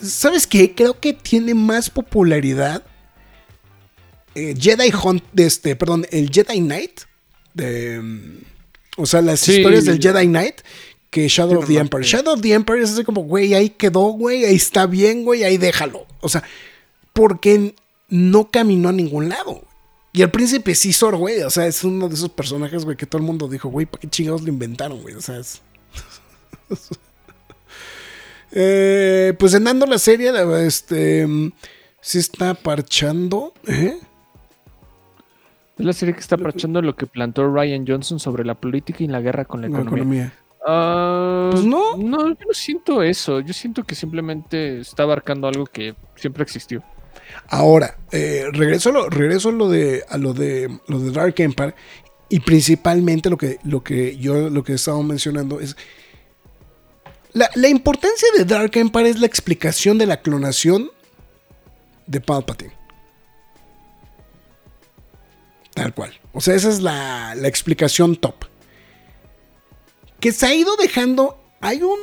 ¿sabes qué? Creo que tiene más popularidad eh, Jedi Hunt, de este, perdón, el Jedi Knight, de, mm, o sea, las Sí. historias del Jedi Knight que Shadow of the Empire. Shadow of the Empire es así como, güey, ahí quedó, güey, ahí está bien, güey, ahí déjalo. O sea, porque no caminó a ningún lado. Y el príncipe Cisor, güey, o sea, es uno de esos personajes, güey, que todo el mundo dijo, güey, ¿para qué chingados lo inventaron, güey? O sea, es... *laughs* Eh, pues en dando la serie, este, sí está parchando, ¿eh? Es la serie que está aprovechando lo que plantó Ryan Johnson sobre la política y la guerra con la La economía. economía. Ah, Pues no. No, yo no siento eso. Yo siento que simplemente está abarcando algo que siempre existió. Ahora, eh, regreso, a lo, regreso a lo de a lo de lo de Dark Empire y principalmente lo que, lo que yo lo que he estado mencionando es la, importancia de Dark Empire es la explicación de la clonación de Palpatine. Tal cual. O sea, esa es la, explicación top. Que se ha ido dejando. Hay un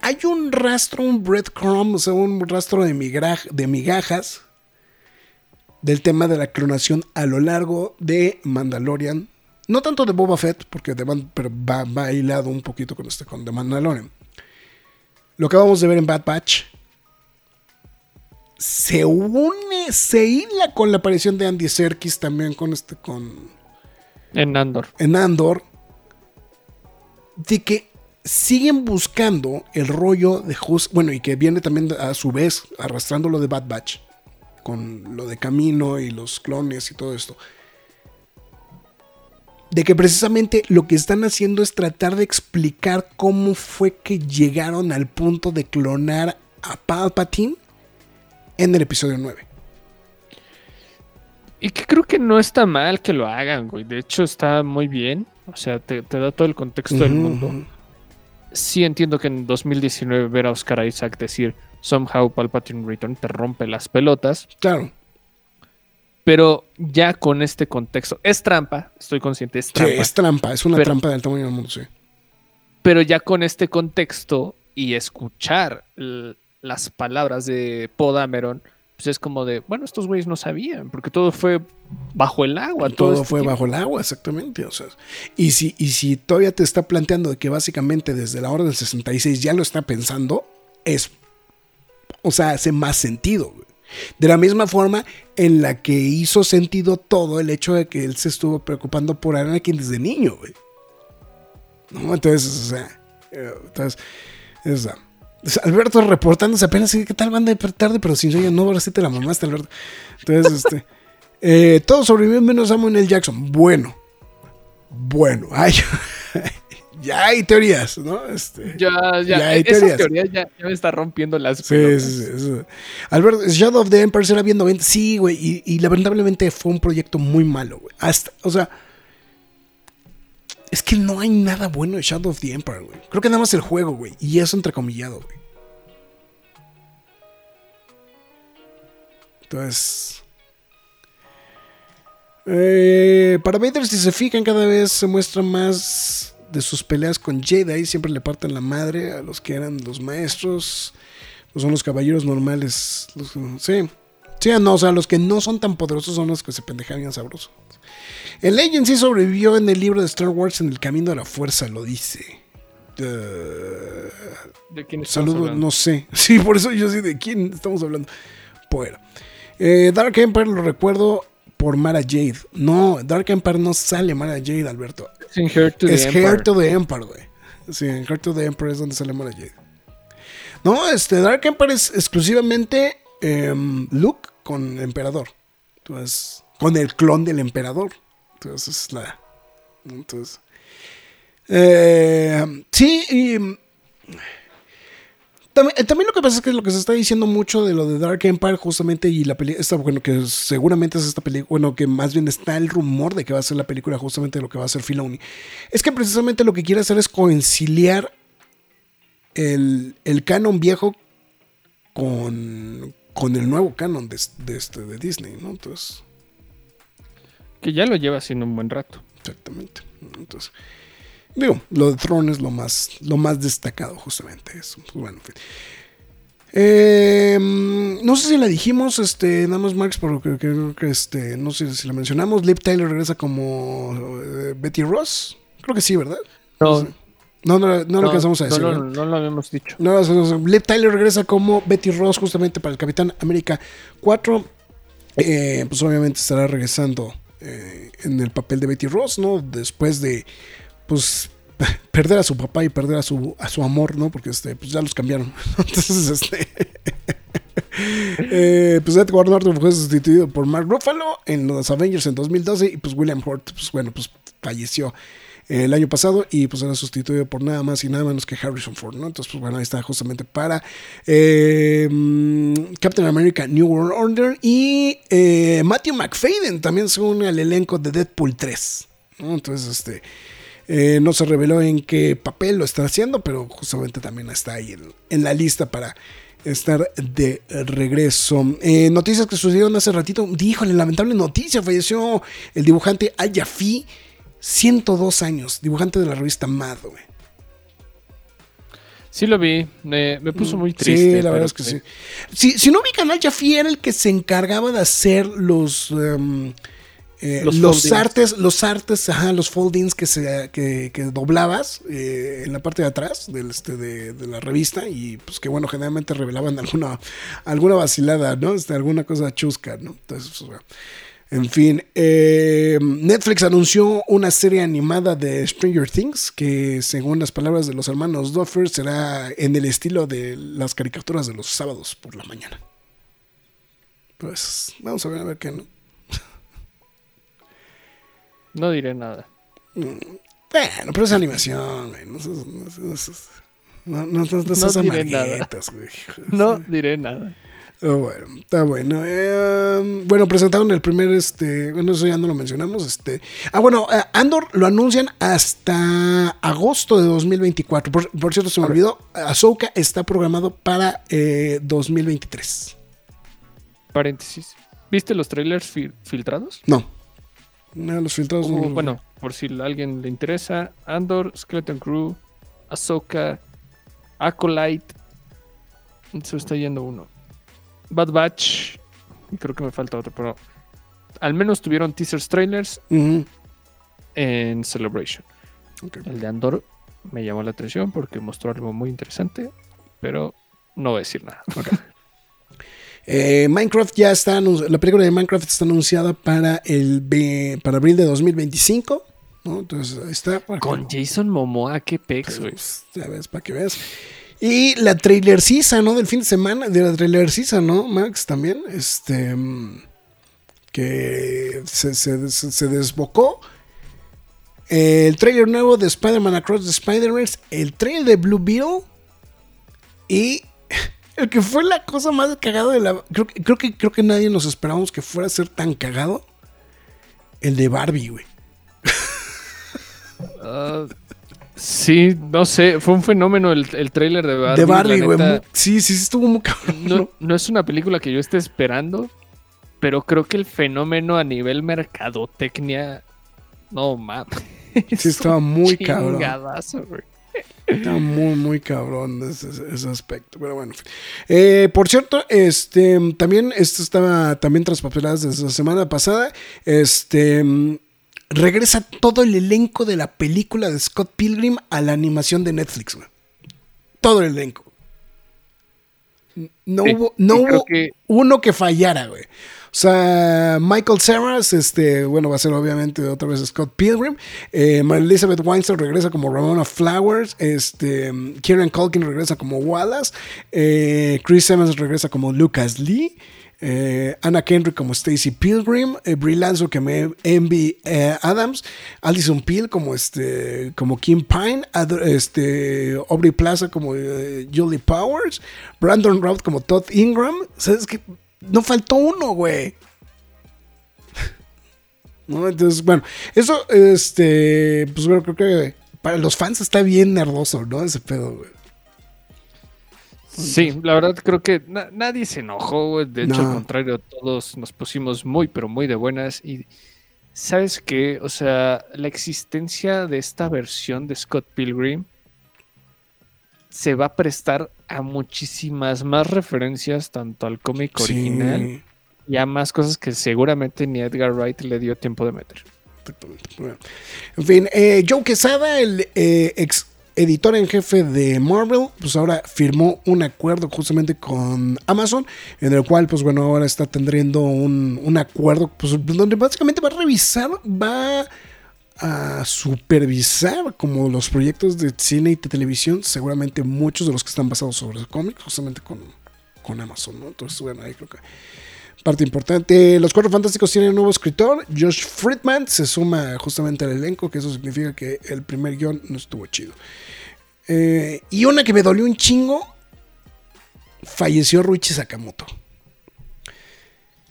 hay un rastro, un breadcrumb, o sea, un rastro de, de migajas del tema de la clonación a lo largo de Mandalorian. No tanto de Boba Fett, porque Man- pero va, va hilado un poquito con, este, con The Mandalorian. Lo que vamos de ver en Bad Batch se une, se hila con la aparición de Andy Serkis también con este, con, En Andor. en Andor de que siguen buscando el rollo de Hus, bueno, y que viene también a su vez arrastrando lo de Bad Batch, con lo de Camino y los clones y todo esto. De que precisamente lo que están haciendo es tratar de explicar cómo fue que llegaron al punto de clonar a Palpatine en el episodio 9. Y que creo que no está mal que lo hagan, güey. De hecho, está muy bien. O sea, te, te da todo el contexto del mundo. Sí entiendo que en 2019 ver a Oscar Isaac decir somehow Palpatine Return te rompe las pelotas. Claro. Pero ya con este contexto, es trampa, estoy consciente, es Sí, trampa. es trampa, es una Pero- trampa del tamaño del mundo, sí. Pero ya con este contexto y escuchar las palabras de Podameron, pues es como de, bueno, estos güeyes no sabían, porque todo fue bajo el agua. Todo, este fue tiempo. bajo el agua, exactamente. O sea, y si, y si todavía te está planteando de que básicamente desde la hora del 66 ya lo está pensando, es. O sea, hace más sentido. güey. De la misma forma en la que hizo sentido todo el hecho de que él se estuvo preocupando por Anakin desde niño, güey. ¿No? Entonces, o sea. eh, Entonces, o sea, es Alberto reportándose apenas, ¿qué tal van de tarde? Pero sin sueño, no, ahora sí te la mamaste, Alberto. Entonces, este. Eh, todos sobreviven menos Samuel L. Jackson. Bueno. Bueno. Ay, ya hay teorías, ¿no? Este, Ya, ya, Ya hay esa teorías. teoría ya, ya me está rompiendo las Sí, pelotas. sí, sí, sí. Alberto, Shadow of the Empire será bien 90. Sí, güey. Y, y lamentablemente fue un proyecto muy malo, güey. Hasta, o sea. Es que no hay nada bueno de Shadow of the Empire, güey. Creo que nada más el juego, güey. Y eso entrecomillado, güey. Entonces. Eh, para Vader, si se fijan, cada vez se muestra más de sus peleas con Jedi. Siempre le parten la madre a los que eran los maestros. Pues son los caballeros normales. Los- sí. Sí, no, o sea, los que no son tan poderosos son los que se pendejan bien sabrosos. El Legend sí sobrevivió en el libro de Star Wars en el camino a la fuerza, lo dice. Eh, ¿De quién estamos Saludos, hablando? no sé. *laughs* Sí, por eso yo sé de quién estamos hablando. Pues, eh, Dark Empire lo recuerdo por Mara Jade. No, Dark Empire no sale Mara Jade, Alberto. Es en Heart to the Es Empire. Heart of the Empire, güey. Sí, en Heart of the Empire es donde sale Mara Jade. No, este Dark Empire es exclusivamente em, Luke con el emperador. Entonces, con el clon del emperador. Entonces, es la. Entonces. eh, sí, y. mm, También, también lo que pasa es que lo que se está diciendo mucho de lo de Dark Empire, justamente, y la película, bueno, que seguramente es esta película, bueno, que más bien está el rumor de que va a ser la película justamente de lo que va a hacer Filoni, es que precisamente lo que quiere hacer es conciliar el, el canon viejo con, con el nuevo canon de, de, este, de Disney, ¿no? Entonces, Que ya lo lleva haciendo un buen rato. exactamente. Entonces, digo, lo de Throne es lo más, lo más destacado, justamente. Eso. Pues bueno, en fin. Eh, no sé si la dijimos, este, nada más Max, porque creo que este, no sé si la mencionamos. Liv Tyler regresa como eh, Betty Ross. Creo que sí, ¿verdad? No. No, no, no, lo alcanzamos a decir. No, no, no lo habíamos dicho. No, Liv Tyler regresa como Betty Ross justamente para el Capitán América 4. Eh, pues obviamente estará regresando eh, en el papel de Betty Ross, ¿no? Después de, pues, *laughs* perder a su papá y perder a su, a su amor, ¿no? Porque este, pues ya los cambiaron. *laughs* Entonces, este... *laughs* eh, pues Edward Norton fue sustituido por Mark Ruffalo en los Avengers en 2012 y pues William Hurt, pues bueno, pues falleció el año pasado y pues era sustituido por nada más y nada menos que Harrison Ford, ¿no? Entonces, pues bueno, ahí está justamente para eh, Captain America New World Order y eh, Matthew McFadden también se une al elenco de Deadpool 3, ¿no? Entonces, este... eh, no se reveló en qué papel lo está haciendo, pero justamente también está ahí en, en la lista para estar de regreso. Eh, noticias que sucedieron hace ratito. Díjole, lamentable noticia. Falleció el dibujante Jaffee, 102 años, dibujante de la revista Mad, güey. Sí lo vi, me, me puso muy triste. Sí, la verdad es que sí. Si, si no ubican Al Jaffee, era el que se encargaba de hacer los. em, eh, Los artes, los artes, ajá, los foldings que se que, que doblabas eh, en la parte de atrás del, este, de, de la revista y pues que bueno, generalmente revelaban *laughs* alguna, alguna vacilada, ¿no? Este, alguna cosa chusca, ¿no? Entonces, pues, bueno. En fin, eh, Netflix anunció una serie animada de Stranger Things que, según las palabras de los hermanos Duffer, será en el estilo de las caricaturas de los sábados por la mañana. Pues vamos a ver a ver qué no. No diré nada. Bueno, pero es animación, güey. No no no no- diré nada. güey. *laughs* No diré nada. Oh, bueno, está bueno. Eh, bueno, presentaron el primer, este, bueno, eso ya no lo mencionamos, este. Ah, bueno, eh, Andor lo anuncian hasta agosto de 2024. Por, por cierto, se me olvidó, Ahsoka está programado para eh, 2023. Paréntesis. ¿Viste los trailers fil- filtrados? No. No, los filtrados no bueno, por si a alguien le interesa, Andor, Skeleton Crew, Ahsoka, Acolyte. Se me está yendo uno. Bad Batch y creo que me falta otro, pero al menos tuvieron teasers trailers en Celebration. Ok. El de Andor me llamó la atención porque mostró algo muy interesante, pero no voy a decir nada. *laughs* Eh, Minecraft ya está, la película de Minecraft está anunciada para el para abril de 2025. ¿no? Entonces ahí está. Con Jason Momoa, qué pex, güey. Pues, ya ves, para que veas. Y la trailer cisa, ¿no? Del fin de semana, de la trailer cisa, ¿no? Max también, este, que se, se- se- se desbocó. El trailer nuevo de Spider-Man Across the Spider-Verse, el trailer de Blue Beetle y el que fue la cosa más cagada de la... Creo, que- creo, que, creo que nadie nos esperábamos que fuera a ser tan cagado. El de Barbie, güey. Ah, sí, no sé, fue un fenómeno el, el tráiler de Barbie. de Barbie, güey. Sí, sí, sí, estuvo muy cabrón. no, no es una película que yo esté esperando, pero creo que el fenómeno a nivel mercadotecnia, no mames. Sí, estaba muy *laughs* cabrón. Güey. Está muy, muy cabrón ese, ese aspecto. Pero bueno. Eh, por cierto, este también esto estaba también traspapelado desde la semana pasada. Este regresa todo el elenco de la película de Scott Pilgrim a la animación de Netflix. Todo el elenco. No Sí, hubo, no hubo que- uno que fallara, güey. O sea, Michael Serras, este, bueno, va a ser obviamente otra vez Scott Pilgrim. Eh, Mary Elizabeth Weinstein regresa como Ramona Flowers. Este, Kieran Culkin regresa como Wallace. eh, Chris Evans regresa como Lucas Lee. Eh, Anna Kendrick como Stacy Pilgrim. eh, Brie Larson como Envy eh, Adams. Alison Peel como, este, como Kim Pine. Este, Aubrey Plaza como eh, Julie Powers. Brandon Routh como Todd Ingram. ¿Sabes qué? No faltó uno, güey. *laughs* ¿No? Entonces, bueno, eso, este, pues bueno, creo que para los fans está bien nerdoso, ¿no? Ese pedo, güey. Sí, la verdad creo que na- nadie se enojó. De hecho, No. al contrario, todos nos pusimos muy, pero muy de buenas. Y ¿sabes qué? O sea, la existencia de esta versión de Scott Pilgrim se va a prestar a muchísimas más referencias, tanto al cómic original y a más cosas que seguramente ni Edgar Wright le dio tiempo de meter. exactamente. Bueno. En fin, eh, Joe Quesada, el eh, ex editor en jefe de Marvel, pues ahora firmó un acuerdo justamente con Amazon, en el cual, pues bueno, ahora está teniendo un, un acuerdo, pues donde básicamente va a revisar, va a supervisar como los proyectos de cine y de televisión, seguramente muchos de los que están basados sobre el cómic, justamente con, con Amazon, ¿no? Entonces, bueno, ahí creo que parte importante. Los Cuatro Fantásticos tienen un nuevo escritor, Josh Friedman, se suma justamente al elenco, que eso significa que el primer guion no estuvo chido. Eh, y una que me dolió un chingo, falleció Ruichi Sakamoto.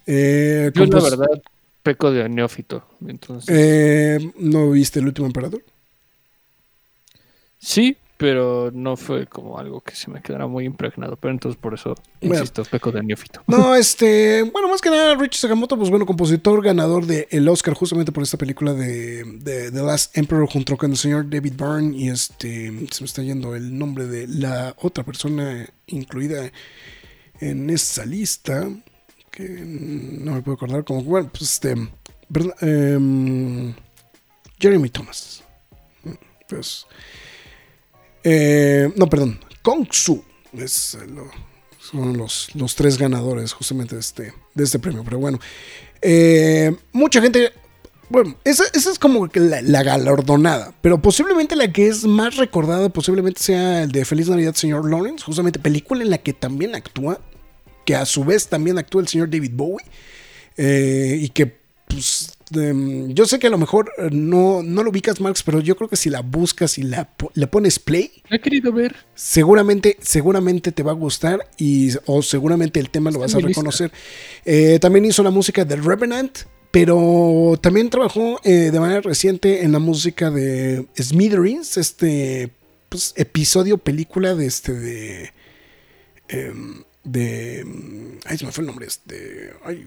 Eh, Yo, la verdad, peco de neófito. Entonces, eh, ¿No viste el último emperador? sí, pero no fue como algo que se me quedara muy impregnado. Pero entonces, por eso, Bueno. insisto, peco de neófito. No, este, bueno, más que nada, Richie Sakamoto, pues bueno, compositor, ganador del Oscar justamente por esta película de, de The Last Emperor junto con el señor David Byrne y este, se me está yendo el nombre de la otra persona incluida en esa lista, que no me puedo acordar, como, bueno, pues este, ¿verdad? Em, Jeremy Thomas. Pues, eh, no, perdón, Kong Su es eh, lo- son los, los tres ganadores justamente de este, de este premio. Pero bueno, eh, mucha gente. Bueno, esa, esa es como la, la galardonada, pero posiblemente la que es más recordada posiblemente sea el de Feliz Navidad, señor Lawrence, justamente película en la que también actúa, que a su vez también actúa el señor David Bowie, y que pues, em, yo sé que a lo mejor eh, no, no lo ubicas, Marx, pero yo creo que si la buscas y la, le pones play, he querido ver. seguramente, seguramente te va a gustar y, o seguramente el tema lo vas a reconocer. Eh, también hizo la música de Revenant, pero también trabajó eh, de manera reciente en la música de Smithereens, este pues, episodio, película de este de... em, de... Ay, se me fue el nombre. Este, ay,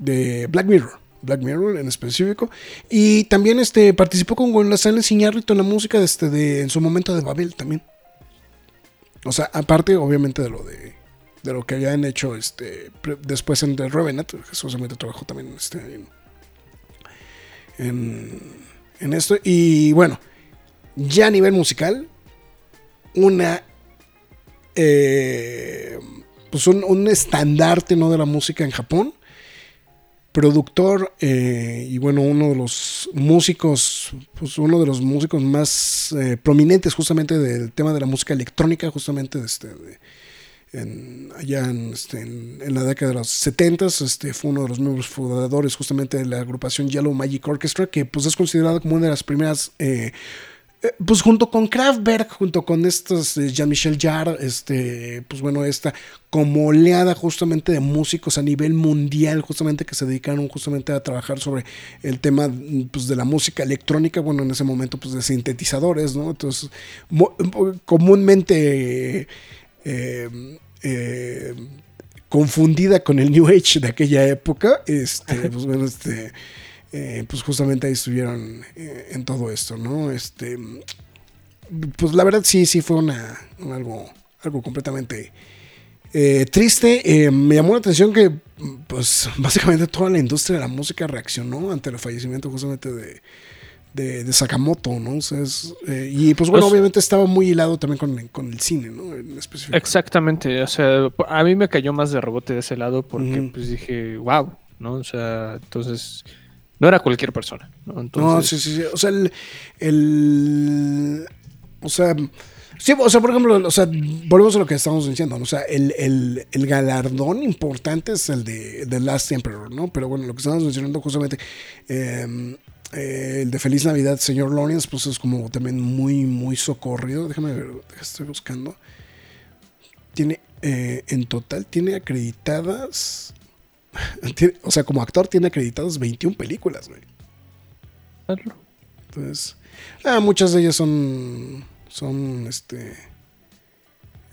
de Black Mirror. Black Mirror en específico. Y también este, participó con González Iñárritu en la música de este, de, en su momento de Babel también. O sea, aparte, obviamente, de lo de de lo que habían hecho este, después en The Revenant. Jesús Sameta trabajó también este, en, en, en esto. Y bueno, ya a nivel musical, una. eh, pues un, un estandarte ¿no? de la música en Japón. Productor eh, y bueno, uno de los músicos, pues uno de los músicos más eh, prominentes justamente del tema de la música electrónica, justamente de este, de- en- allá en, este, en- la década de los 70 este, fue uno de los miembros fundadores justamente de la agrupación Yellow Magic Orchestra, que pues es considerado como una de las primeras eh, eh, pues junto con Kraftwerk, junto con estos eh, Jean-Michel Jarre, este, pues bueno, esta como oleada justamente de músicos a nivel mundial, justamente que se dedicaron justamente a trabajar sobre el tema mm, pues, de la música electrónica, bueno, en ese momento pues de sintetizadores, ¿no? Entonces, comúnmente eh, eh, confundida con el New Age de aquella época, este, pues bueno, este eh, pues justamente ahí estuvieron eh, en todo esto, ¿no? Este, pues la verdad sí, sí fue una, un algo, algo completamente eh, triste. Eh, me llamó la atención que, pues *laughs* básicamente toda la industria de la música reaccionó ante el fallecimiento justamente de, de, de Sakamoto, ¿no? O sea, es, eh, y pues bueno, Pues- obviamente estaba muy hilado también con, con el cine, ¿no? En específico. Exactamente, o sea, a mí me cayó más de rebote de ese lado porque pues dije, wow, ¿no? O sea, entonces no era cualquier persona, ¿no? Entonces, No, sí, sí, sí. O sea, el. el- o sea. Sí, o sea, por ejemplo, o sea, volvemos a lo que estamos diciendo, ¿no? O sea, el, el- el galardón importante es el de, de Last Emperor, ¿no? Pero bueno, lo que estamos mencionando justamente, eh, eh, el de Feliz Navidad, señor Lawrence, pues es como también muy, muy socorrido. Déjame ver, estoy buscando. Tiene, eh, en total, tiene acreditadas, tiene- o sea, como actor tiene acreditadas 21 películas, güey. Entonces, ah, muchas de ellas son, son, este,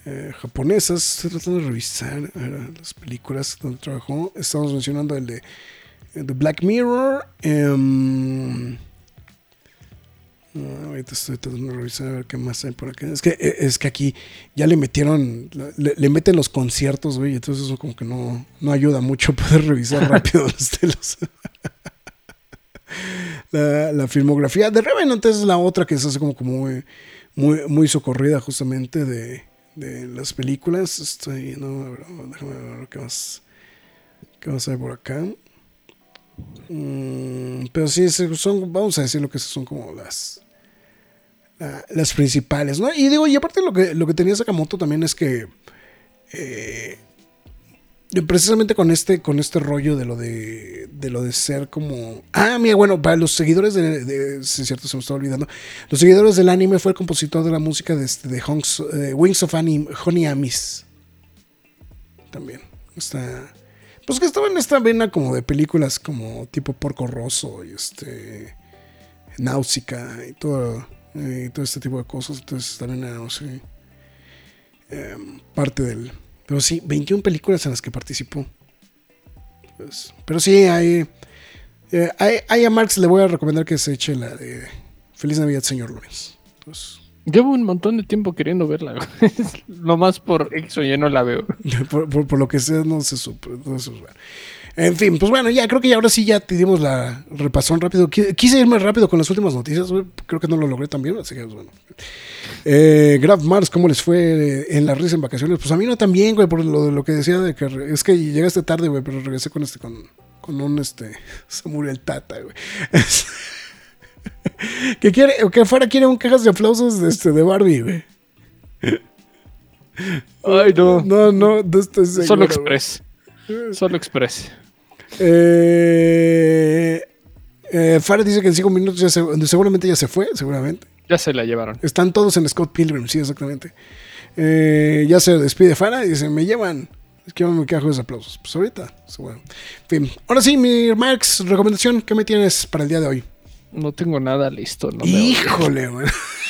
eh, japonesas. Estoy tratando de revisar ver, las películas donde trabajó. Estamos mencionando el de, de Black Mirror. em, ah, ahorita estoy tratando de revisar a ver qué más hay por acá. Es que, eh, es que aquí ya le metieron, le, le meten los conciertos, güey. Entonces eso como que no, no ayuda mucho *laughs* poder revisar rápido los, *laughs* la, la filmografía de Revenant es la otra que se hace como, como muy, muy, muy socorrida justamente de, de las películas. Estoy, no, a ver, déjame ver qué más, qué más hay por acá. Mm, pero sí, son, vamos a decir lo que son como las, la- las principales, ¿no? Y digo, y aparte lo que, lo que tenía Sakamoto también es que eh, precisamente con este, con este rollo de lo de, de lo de ser como. Ah, mira, bueno, para los seguidores de, de- sí, cierto, se me estaba olvidando. Los seguidores del anime fue el compositor de la música de, este, de eh, Wings of Anime, Honey Amis. También. Está. Pues que estaba en esta vena como de películas como tipo Porco Rosso y este. Náusica y todo, eh, y todo este tipo de cosas. Entonces también no sé, em, parte del. Pero sí, 21 películas en las que participó. Pues, pero sí, hay, eh, hay- hay a Marx le voy a recomendar que se eche la de Feliz Navidad, señor Lorenz. Pues, Llevo un montón de tiempo queriendo verla. Nomás *laughs* por X o Y no la veo. *laughs* por, por- por lo que sea, no se supo. no se supo. En fin, pues bueno, ya creo que ya ahora sí ya te dimos la repasón rápido. Qui- Quise irme rápido con las últimas noticias, creo que no lo logré también, así que pues, bueno. Eh, Graf Mars, ¿cómo les fue en la risa en vacaciones? Pues a mí no tan bien, güey, por lo, de lo que decía de que es que llegaste tarde, güey, pero regresé con este, con, con un este, *laughs* se murió el tata, güey. *laughs* que quiere, que fuera quiere un cajas de aplausos de este, de Barbie, güey. Ay, no. No, no, no estoy seguro, Solo. Express. Solo Express. Eh, eh, Farah dice que en cinco minutos ya se, seguramente ya se fue, seguramente. Ya se la llevaron. Están todos en Scott Pilgrim, sí, exactamente. Eh, ya se despide Farah y dice, me llevan. Es que yo me quejo de aplausos. Pues ahorita, seguro. En fin, ahora sí, mi Max, recomendación, ¿qué me tienes para el día de hoy? No tengo nada listo. No Híjole, güey. *laughs*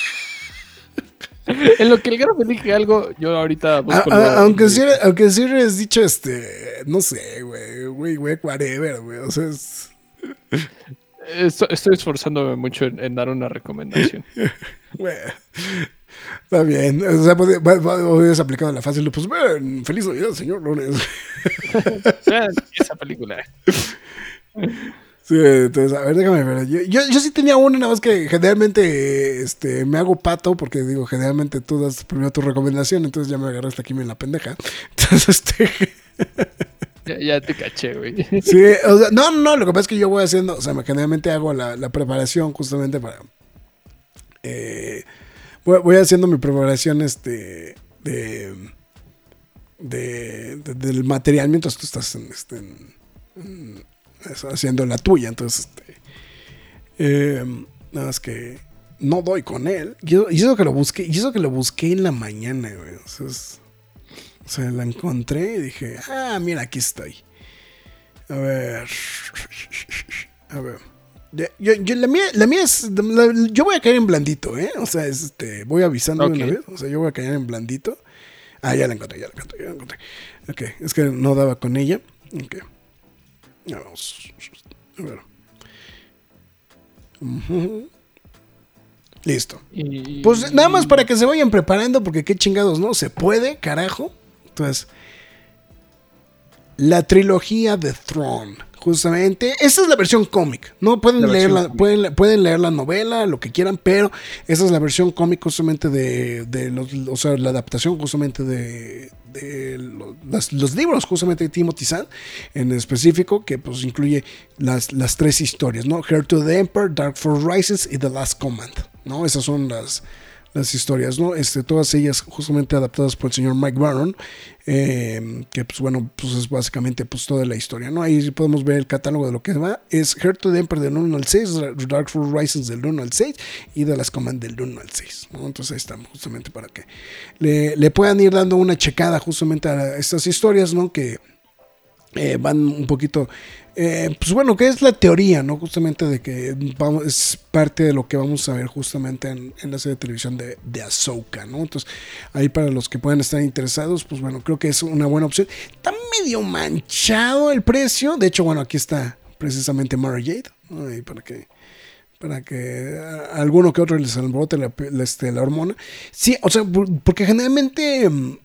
*laughs* En lo que el grafo dije algo, yo ahorita A- busco. a- aunque sí, aunque sí has dicho este, no sé, güey, güey, güey, whatever, güey. O sea, es, Estoy, estoy esforzándome mucho en, en dar una recomendación. *laughs* güey. Está bien. O sea, hubieras aplicado la fácil. Pues, ven, feliz Navidad, señor Lunes. *laughs* Esa película. Sí, entonces, a ver, déjame ver. Yo, yo, yo sí tenía una, nada más que generalmente este, me hago pato, porque digo, generalmente tú das primero tu recomendación, entonces ya me agarraste aquí en la pendeja. *laughs* Entonces, este. Ya, ya te caché, güey. *laughs* Sí, o sea, no, no, lo que pasa es que yo voy haciendo, o sea, me- generalmente hago la, la preparación justamente para. eh, voy, voy haciendo mi preparación este de, de, de- del material mientras tú estás en, este, en- haciendo la tuya. Entonces, este, eh, nada más que no doy con él. Y eso, que lo busqué, y eso que lo busqué en la mañana, güey. O sea, es- o sea, la encontré y dije, ah, mira, aquí estoy. A ver. A ver. Ya- Yo, yo- la, mía, la mía es. la- yo voy a caer en blandito, ¿eh? O sea, es, este, voy avisando de una vez. O sea, yo voy a caer en blandito. Ah, ya la encontré, ya la encontré, ya la encontré. Ok, es que no daba con ella. Ok. Vamos. A ver. Listo. Y- Pues nada más para que se vayan preparando, porque qué chingados, ¿no? Se puede, carajo. Entonces, la trilogía de Throne, justamente. Esa es la versión cómic. No pueden La leer la, pueden, pueden leer la novela, lo que quieran, pero esa es la versión cómic justamente de, de los, o sea, la adaptación justamente de, de lo- las- los libros justamente de Timothy Zahn en específico, que pues incluye las, las tres historias, ¿no? Heir to the Emperor, Dark Force Rises y The Last Command, ¿no? Esas son las, las historias, ¿no? Este, todas ellas justamente adaptadas por el señor Mike Baron, eh, que pues bueno, pues es básicamente pues toda la historia, ¿no? Ahí podemos ver el catálogo de lo que va. Es Heart to the Emperor del 1 al 6, Dark Force Rises del 1 al 6 y de las Command del 1 al 6, ¿no? Entonces ahí estamos justamente para que le, le puedan ir dando una checada justamente a estas historias, ¿no? Que eh, van un poquito, eh, pues bueno, que es la teoría, ¿no? Justamente de que vamos, es parte de lo que vamos a ver justamente en, la serie de televisión de, de Ahsoka, ¿no? Entonces, ahí para los que puedan estar interesados, pues bueno, creo que es una buena opción. Está medio manchado el precio, de hecho, bueno, aquí está precisamente Mara ¿no? Ahí para que para que alguno que otro les alborote la, este, la hormona. Sí, o sea, por- porque generalmente mm,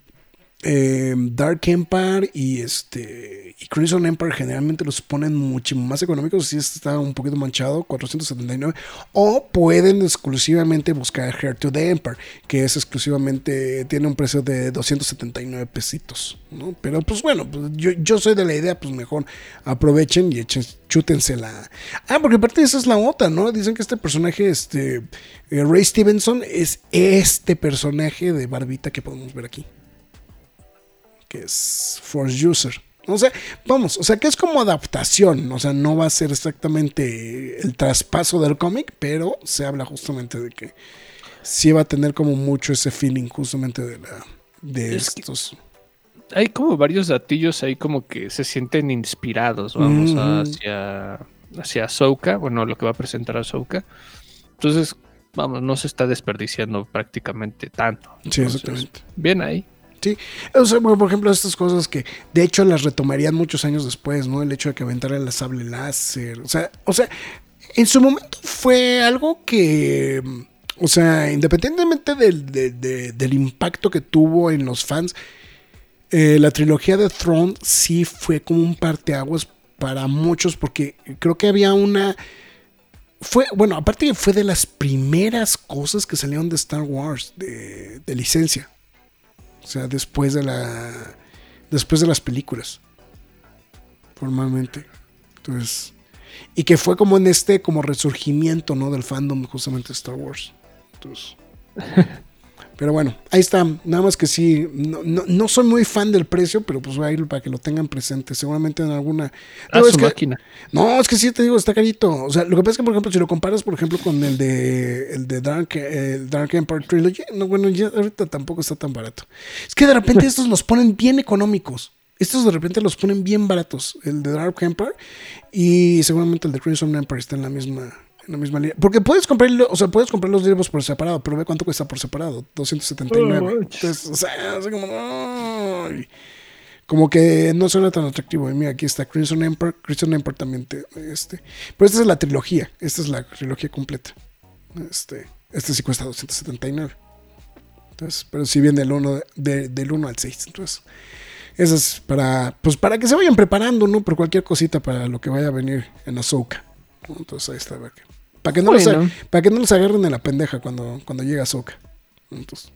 eh, Dark Empire y este y Crimson Empire generalmente los ponen mucho más económicos si está un poquito manchado 479 o pueden exclusivamente buscar Heir to the Empire que es exclusivamente tiene un precio de 279 pesitos ¿no? pero pues bueno pues, yo, yo soy de la idea pues mejor aprovechen y echen chútense la ah porque aparte esa es la otra no dicen que este personaje este eh, Ray Stevenson es este personaje de barbita que podemos ver aquí que es Force User. O sea, vamos, o sea, que es como adaptación, o sea, no va a ser exactamente el traspaso del cómic, pero se habla justamente de que sí va a tener como mucho ese feeling justamente de la de Es estos. Hay como varios datillos ahí como que se sienten inspirados, vamos, hacia, hacia Ahsoka, bueno, lo que va a presentar Ahsoka. Entonces, vamos, no se está desperdiciando prácticamente tanto. Sí, exactamente. Bien ahí. Sí, por ejemplo, estas cosas que de hecho las retomarían muchos años después, ¿no? El hecho de que aventara la sable láser, o sea, o sea, en su momento fue algo que, o sea, independientemente del, de- de- del impacto que tuvo en los fans, eh, la trilogía de Throne sí fue como un parteaguas para muchos porque creo que había una fue bueno aparte fue de las primeras cosas que salieron de Star Wars de licencia o sea después de la después de las películas formalmente. Entonces y que fue como en este como resurgimiento no del fandom justamente Star Wars. Entonces *laughs* pero bueno, ahí está. Nada más que sí, no, no, no soy muy fan del precio, pero pues voy a ir para que lo tengan presente. Seguramente en alguna. A No, su es que- máquina. no, es que sí te digo, está carito. O sea, lo que pasa es que, por ejemplo, si lo comparas, por ejemplo, con el de el de Dark, el Dark Empire Trilogy, no, bueno, ya ahorita tampoco está tan barato. Es que de repente estos los ponen bien económicos. Estos de repente los ponen bien baratos. El de Dark Empire y seguramente el de Crimson Empire está en la misma en la misma línea. Porque puedes comprar, o sea, puedes comprar los libros por separado, pero ve cuánto cuesta por separado, 279. Oh, Entonces, o sea, así como que no suena tan atractivo. Y mira, aquí está Crimson Emperor. Crimson Emperor también te, este. Pero esta es la trilogía. Esta es la trilogía completa. Este, este sí cuesta 279. Entonces, pero sí viene del 1 de- del 1 al 6. Entonces, eso es para, pues para que se vayan preparando, ¿no? Por cualquier cosita para lo que vaya a venir en Ahsoka. Entonces ahí está. Para que, para que no, los, Bueno. para que no los agarren en la pendeja cuando, cuando llega Ahsoka. Entonces,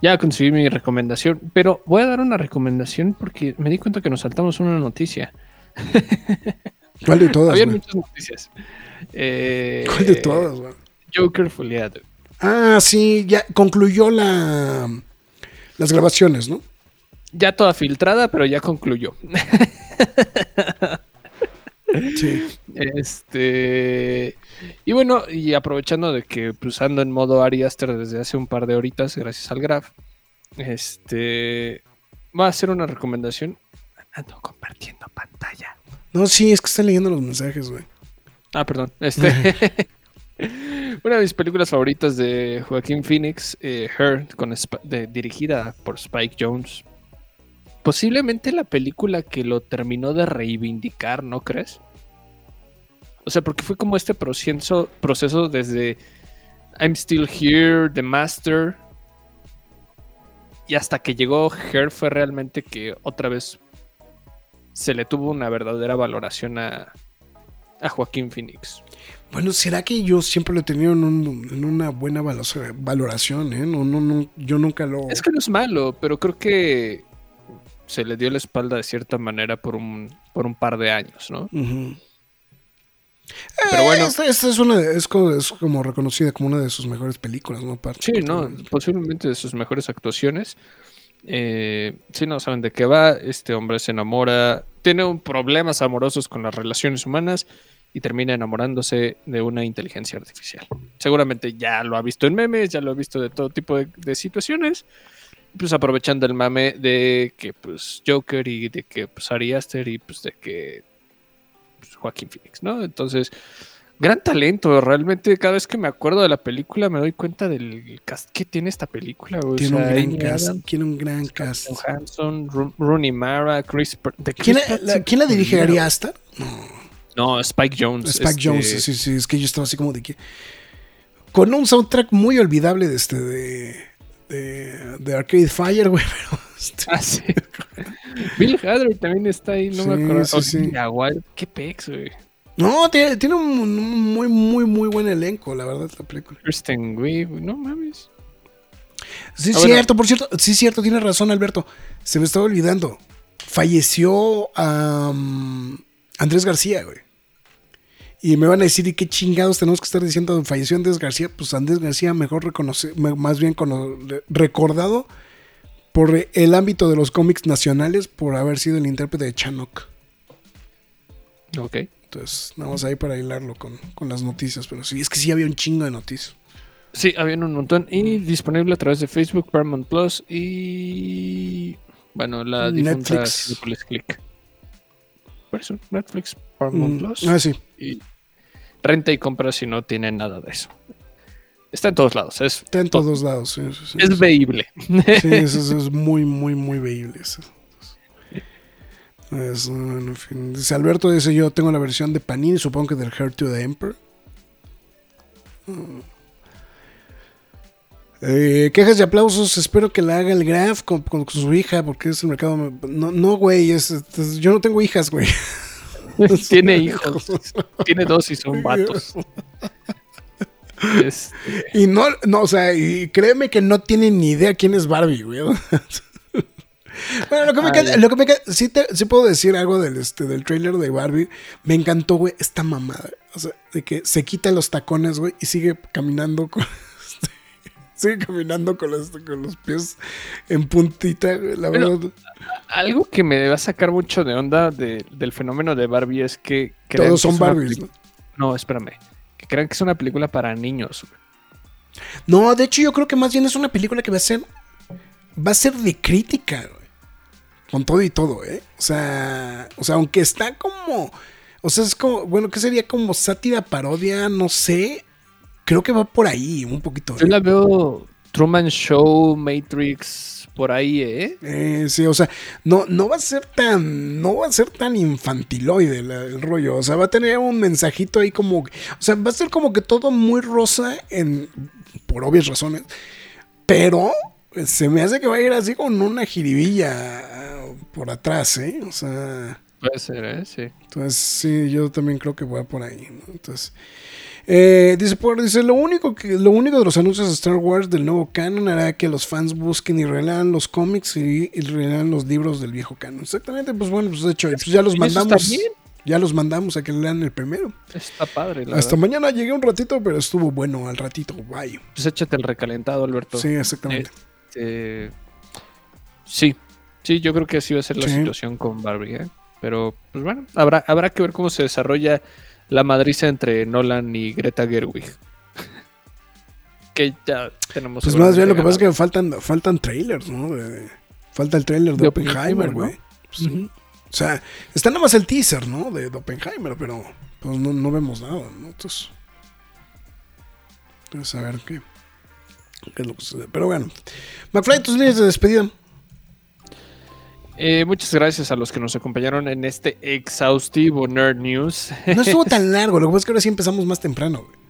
Ya conseguí mi recomendación, pero voy a dar una recomendación porque me di cuenta que nos saltamos una noticia. *laughs* ¿cuál de todas? Había muchas noticias. Eh, ¿Cuál de todas, güey? Joker foliado. Ah, sí, ya concluyó la las grabaciones, ¿no? Ya toda filtrada, pero ya concluyó. *laughs* Sí. Este. Y bueno, y aprovechando de que pues ando en modo Ari Aster desde hace un par de horitas, gracias al Graph. Este. Va a hacer una recomendación. Ando compartiendo pantalla. No, sí, es que están leyendo los mensajes, güey. Ah, perdón. Este. *laughs* Una de mis películas favoritas de Joaquín Phoenix, eh, Her, con Sp- de- dirigida por Spike Jones. Posiblemente la película que lo terminó de reivindicar, ¿no crees? O sea, porque fue como este proceso, proceso desde I'm Still Here, The Master, y hasta que llegó Her fue realmente que otra vez se le tuvo una verdadera valoración a, a Joaquín Phoenix. Bueno, ¿será que yo siempre lo he tenido en, un- en una buena valo- valoración, eh? No, no, no, yo nunca lo... Es que no es malo, pero creo que se le dio la espalda de cierta manera por un, por un par de años, ¿no? Ujú. Pero Eh, bueno. Esta, esta es, una, es, como, es como reconocida como una de sus mejores películas, ¿no? Aparte, Sí, no, posiblemente de sus mejores actuaciones. Eh, sí, no saben de qué va. Este hombre se enamora, tiene un problemas amorosos con las relaciones humanas y termina enamorándose de una inteligencia artificial. Seguramente ya lo ha visto en memes, ya lo ha visto de todo tipo de, de situaciones. Pues aprovechando el mame de que pues Joker y de que pues Ari Aster y pues de que pues, Joaquín Phoenix, ¿no? Entonces, gran talento. Realmente cada vez que me acuerdo de la película me doy cuenta del cast que tiene esta película. O Tiene un sea, gran Amy cast. Adams, Tiene un gran cast. Johansson, Ru- Rooney Mara, Chris... De ¿Quién, Chris la, Pratt la- ¿quién la dirige? ¿Ari. Aster? No, Spike Jones. Spike este, Jones, sí, sí, es que yo estaba así como de que. Con un soundtrack muy olvidable de este, de. De, de Arcade Fire, güey, *laughs* pero. este, Ah, sí. Bill Hader también está ahí, no Sí, me acuerdo. sí, sí. Qué pex, güey. no, tiene, tiene un, muy, muy, muy buen elenco, la verdad, la película. Kristen Wiig, no mames. Sí, Ah, bueno. cierto, por cierto, sí, cierto, tiene razón, Alberto. Se me estaba olvidando. Falleció Andrés García, güey. Y me van a decir, ¿y qué chingados tenemos que estar diciendo? Falleció Andrés García. Pues Andrés García, mejor reconoce, más bien recordado por el ámbito de los cómics nacionales por haber sido el intérprete de Chanok. Ok. Entonces, nada más ahí para hilarlo con, con las noticias. Pero sí, es que sí había un chingo de noticias. Sí, habían un montón. Y disponible a través de Facebook, Paramount Plus y. Bueno, la difunta Netflix. Click. Por eso, Netflix, Paramount Mm, Plus. ah, sí. Y renta y compra si no tienen nada de eso. Está en todos lados. Es, Está en todos lados. sí, sí, sí. es veíble. Sí, eso, eso es muy, muy, muy veíble. Eso. Es, bueno, en fin. Dice Alberto, dice yo tengo la versión de Panini, supongo que del Heart to the Emperor. Eh, quejas y aplausos, espero que la haga el Graf con, con su hija, porque es el mercado. No, no güey, es- es- yo no tengo hijas, güey. *laughs* Tiene hijos. Tiene dos y son vatos. Este, Y no, no, o sea, y créeme que no tienen ni idea quién es Barbie, güey. *laughs* bueno, lo que me queda, ya. lo que me queda- sí, te- sí puedo decir algo del, este, del trailer de Barbie. Me encantó, güey, esta mamada. O sea, de que se quita los tacones, güey, y sigue caminando con. Sigue caminando con los, con los pies en puntita, la verdad. algo que me va a sacar mucho de onda de- del fenómeno de Barbie es que. Todos son Barbies, ¿no? No, espérame. Que crean que es una película para niños. güey. No, de hecho, yo creo que más bien es una película que va a ser. Va a ser de crítica, güey. Con todo y todo, ¿eh? O sea. O sea, aunque está como. O sea, es como. Bueno, ¿qué sería como sátira, parodia? No sé. Creo que va por ahí, un poquito. Yo ¿eh? la veo Truman Show, Matrix, por ahí, ¿eh? Eh, sí, o sea, no, no va a ser tan, no va a ser tan infantiloide la- el rollo. O sea, va a tener un mensajito ahí como, o sea, va a ser como que todo muy rosa en, por obvias razones. Pero se me hace que va a ir así con una jiribilla por atrás, ¿eh? O sea. Puede ser, ¿eh? Sí. Entonces, sí, yo también creo que voy por ahí, ¿no? Entonces. Eh, dice, dice lo único que lo único de los anuncios de Star Wars del nuevo canon hará que los fans busquen y relean los cómics y, y relean los libros del viejo canon. Exactamente, pues bueno, pues de hecho, pues ya los mandamos. Ya los mandamos a que lean el primero. Está padre, la Hasta verdad. mañana llegué un ratito, pero estuvo bueno al ratito. Bye. Pues échate el recalentado, Alberto. Sí, exactamente. Este, sí, sí, yo creo que así va a ser la Sí. situación con Barbie, ¿eh? Pero, pues bueno, habrá, habrá que ver cómo se desarrolla la madriza entre Nolan y Greta Gerwig. *laughs* que ya tenemos. Pues más bien lo que pasa es que faltan, faltan trailers, ¿no? De- falta el trailer de, De Oppenheimer, güey. Pues, O sea, está nada más el teaser, ¿no? De, de Oppenheimer, pero pues no, no vemos nada, ¿no? Entonces, entonces a ver qué, qué es lo que sucede. Pero bueno, McFly, tus líneas de despedida. Eh, muchas gracias a los que nos acompañaron en este exhaustivo Nerd News. No estuvo tan *laughs* largo, lo que pasa es que ahora sí empezamos más temprano, güey.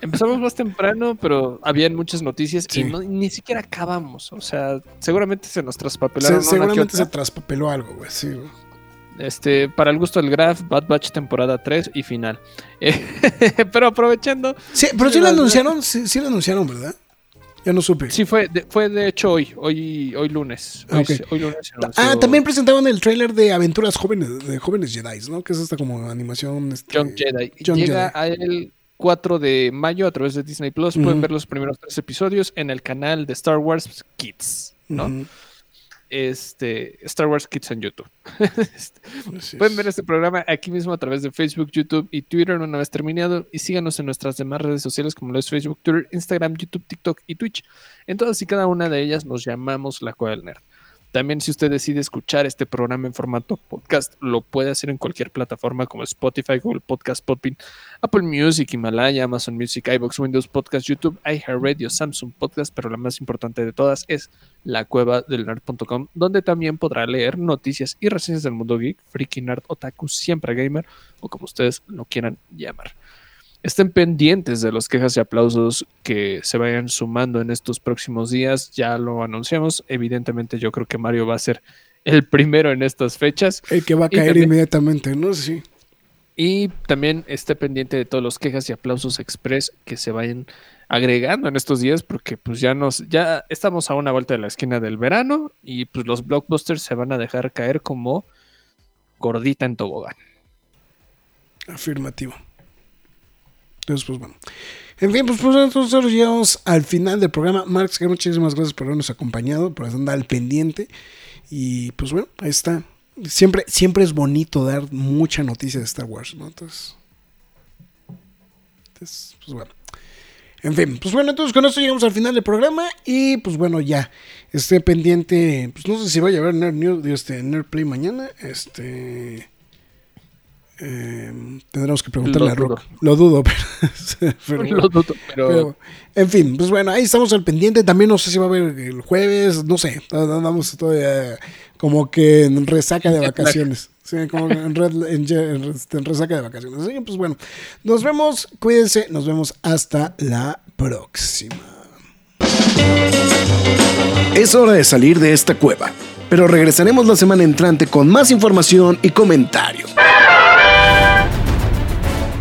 Empezamos más temprano, pero habían muchas noticias Sí. y no- ni siquiera acabamos. O sea, seguramente se nos Se- traspapelaron. que seguramente se traspapeló algo, güey. Sí, güey. Este, para el gusto del Graph, Bad Batch temporada 3 y final. *laughs* Eh, pero aprovechando, Sí, pero sí lo anunciaron, sí, sí lo anunciaron, ¿verdad? Ya no supe. sí fue de, fue de hecho hoy, hoy, hoy lunes. Hoy, hoy Ah, también presentaron el tráiler de Aventuras Jóvenes, de Jóvenes Jedi, ¿no? Que es esta como animación. Este, John Jedi. Llega Jedi. a el 4 de mayo a través de Disney Plus. Pueden ver los primeros tres episodios en el canal de Star Wars Kids, ¿no? Este, Star Wars Kids en YouTube. *laughs* Este, Pueden ver este programa aquí mismo a través de Facebook, YouTube y Twitter una vez terminado. Y síganos en nuestras demás redes sociales como lo es Facebook, Twitter, Instagram, YouTube, TikTok y Twitch. En todas y cada una de ellas nos llamamos La Cueva del Nerd. También si usted decide escuchar este programa en formato podcast, lo puede hacer en cualquier plataforma como Spotify, Google Podcast, Podbean, Apple Music, Himalaya, Amazon Music, iBox, Windows Podcast, YouTube, iHeartRadio, Samsung Podcast, pero la más importante de todas es la cueva del nerd.com, donde también podrá leer noticias y reseñas del mundo geek, freaky nerd, otaku, siempre gamer o como ustedes lo quieran llamar. Estén pendientes de los quejas y aplausos que se vayan sumando en estos próximos días. Ya lo anunciamos. Evidentemente, yo creo que Mario va a ser el primero en estas fechas. El que va a caer también- inmediatamente, ¿no? Sí. Y también esté pendiente de todos los quejas y aplausos express que se vayan agregando en estos días, porque pues ya nos, ya estamos a una vuelta de la esquina del verano y pues los blockbusters se van a dejar caer como gordita en tobogán. Afirmativo. Entonces, pues bueno. En fin, pues, pues nosotros llegamos al final del programa. Marx, que muchísimas gracias por habernos acompañado, por andar al pendiente. Y pues bueno, ahí está. Siempre, siempre es bonito dar mucha noticia de Star Wars, ¿no? Entonces, entonces, pues bueno. En fin, pues bueno, entonces con esto llegamos al final del programa y pues bueno, ya esté pendiente, pues no sé si vaya a haber Nerd News, este, Nerd Play mañana, este... eh, tendremos que preguntarle Lo a Rock. dudo. Lo dudo, *laughs* pero, pero- Lo dudo, pero, pero, en fin, pues bueno, ahí estamos al pendiente. También no sé si va a haber el jueves, no sé. Andamos todavía como que en resaca de vacaciones. Sí, como en, red- en ye- en en resaca de vacaciones. Así que, pues bueno, nos vemos, cuídense, nos vemos hasta la próxima. Es hora de salir de esta cueva, pero regresaremos la semana entrante con más información y comentarios.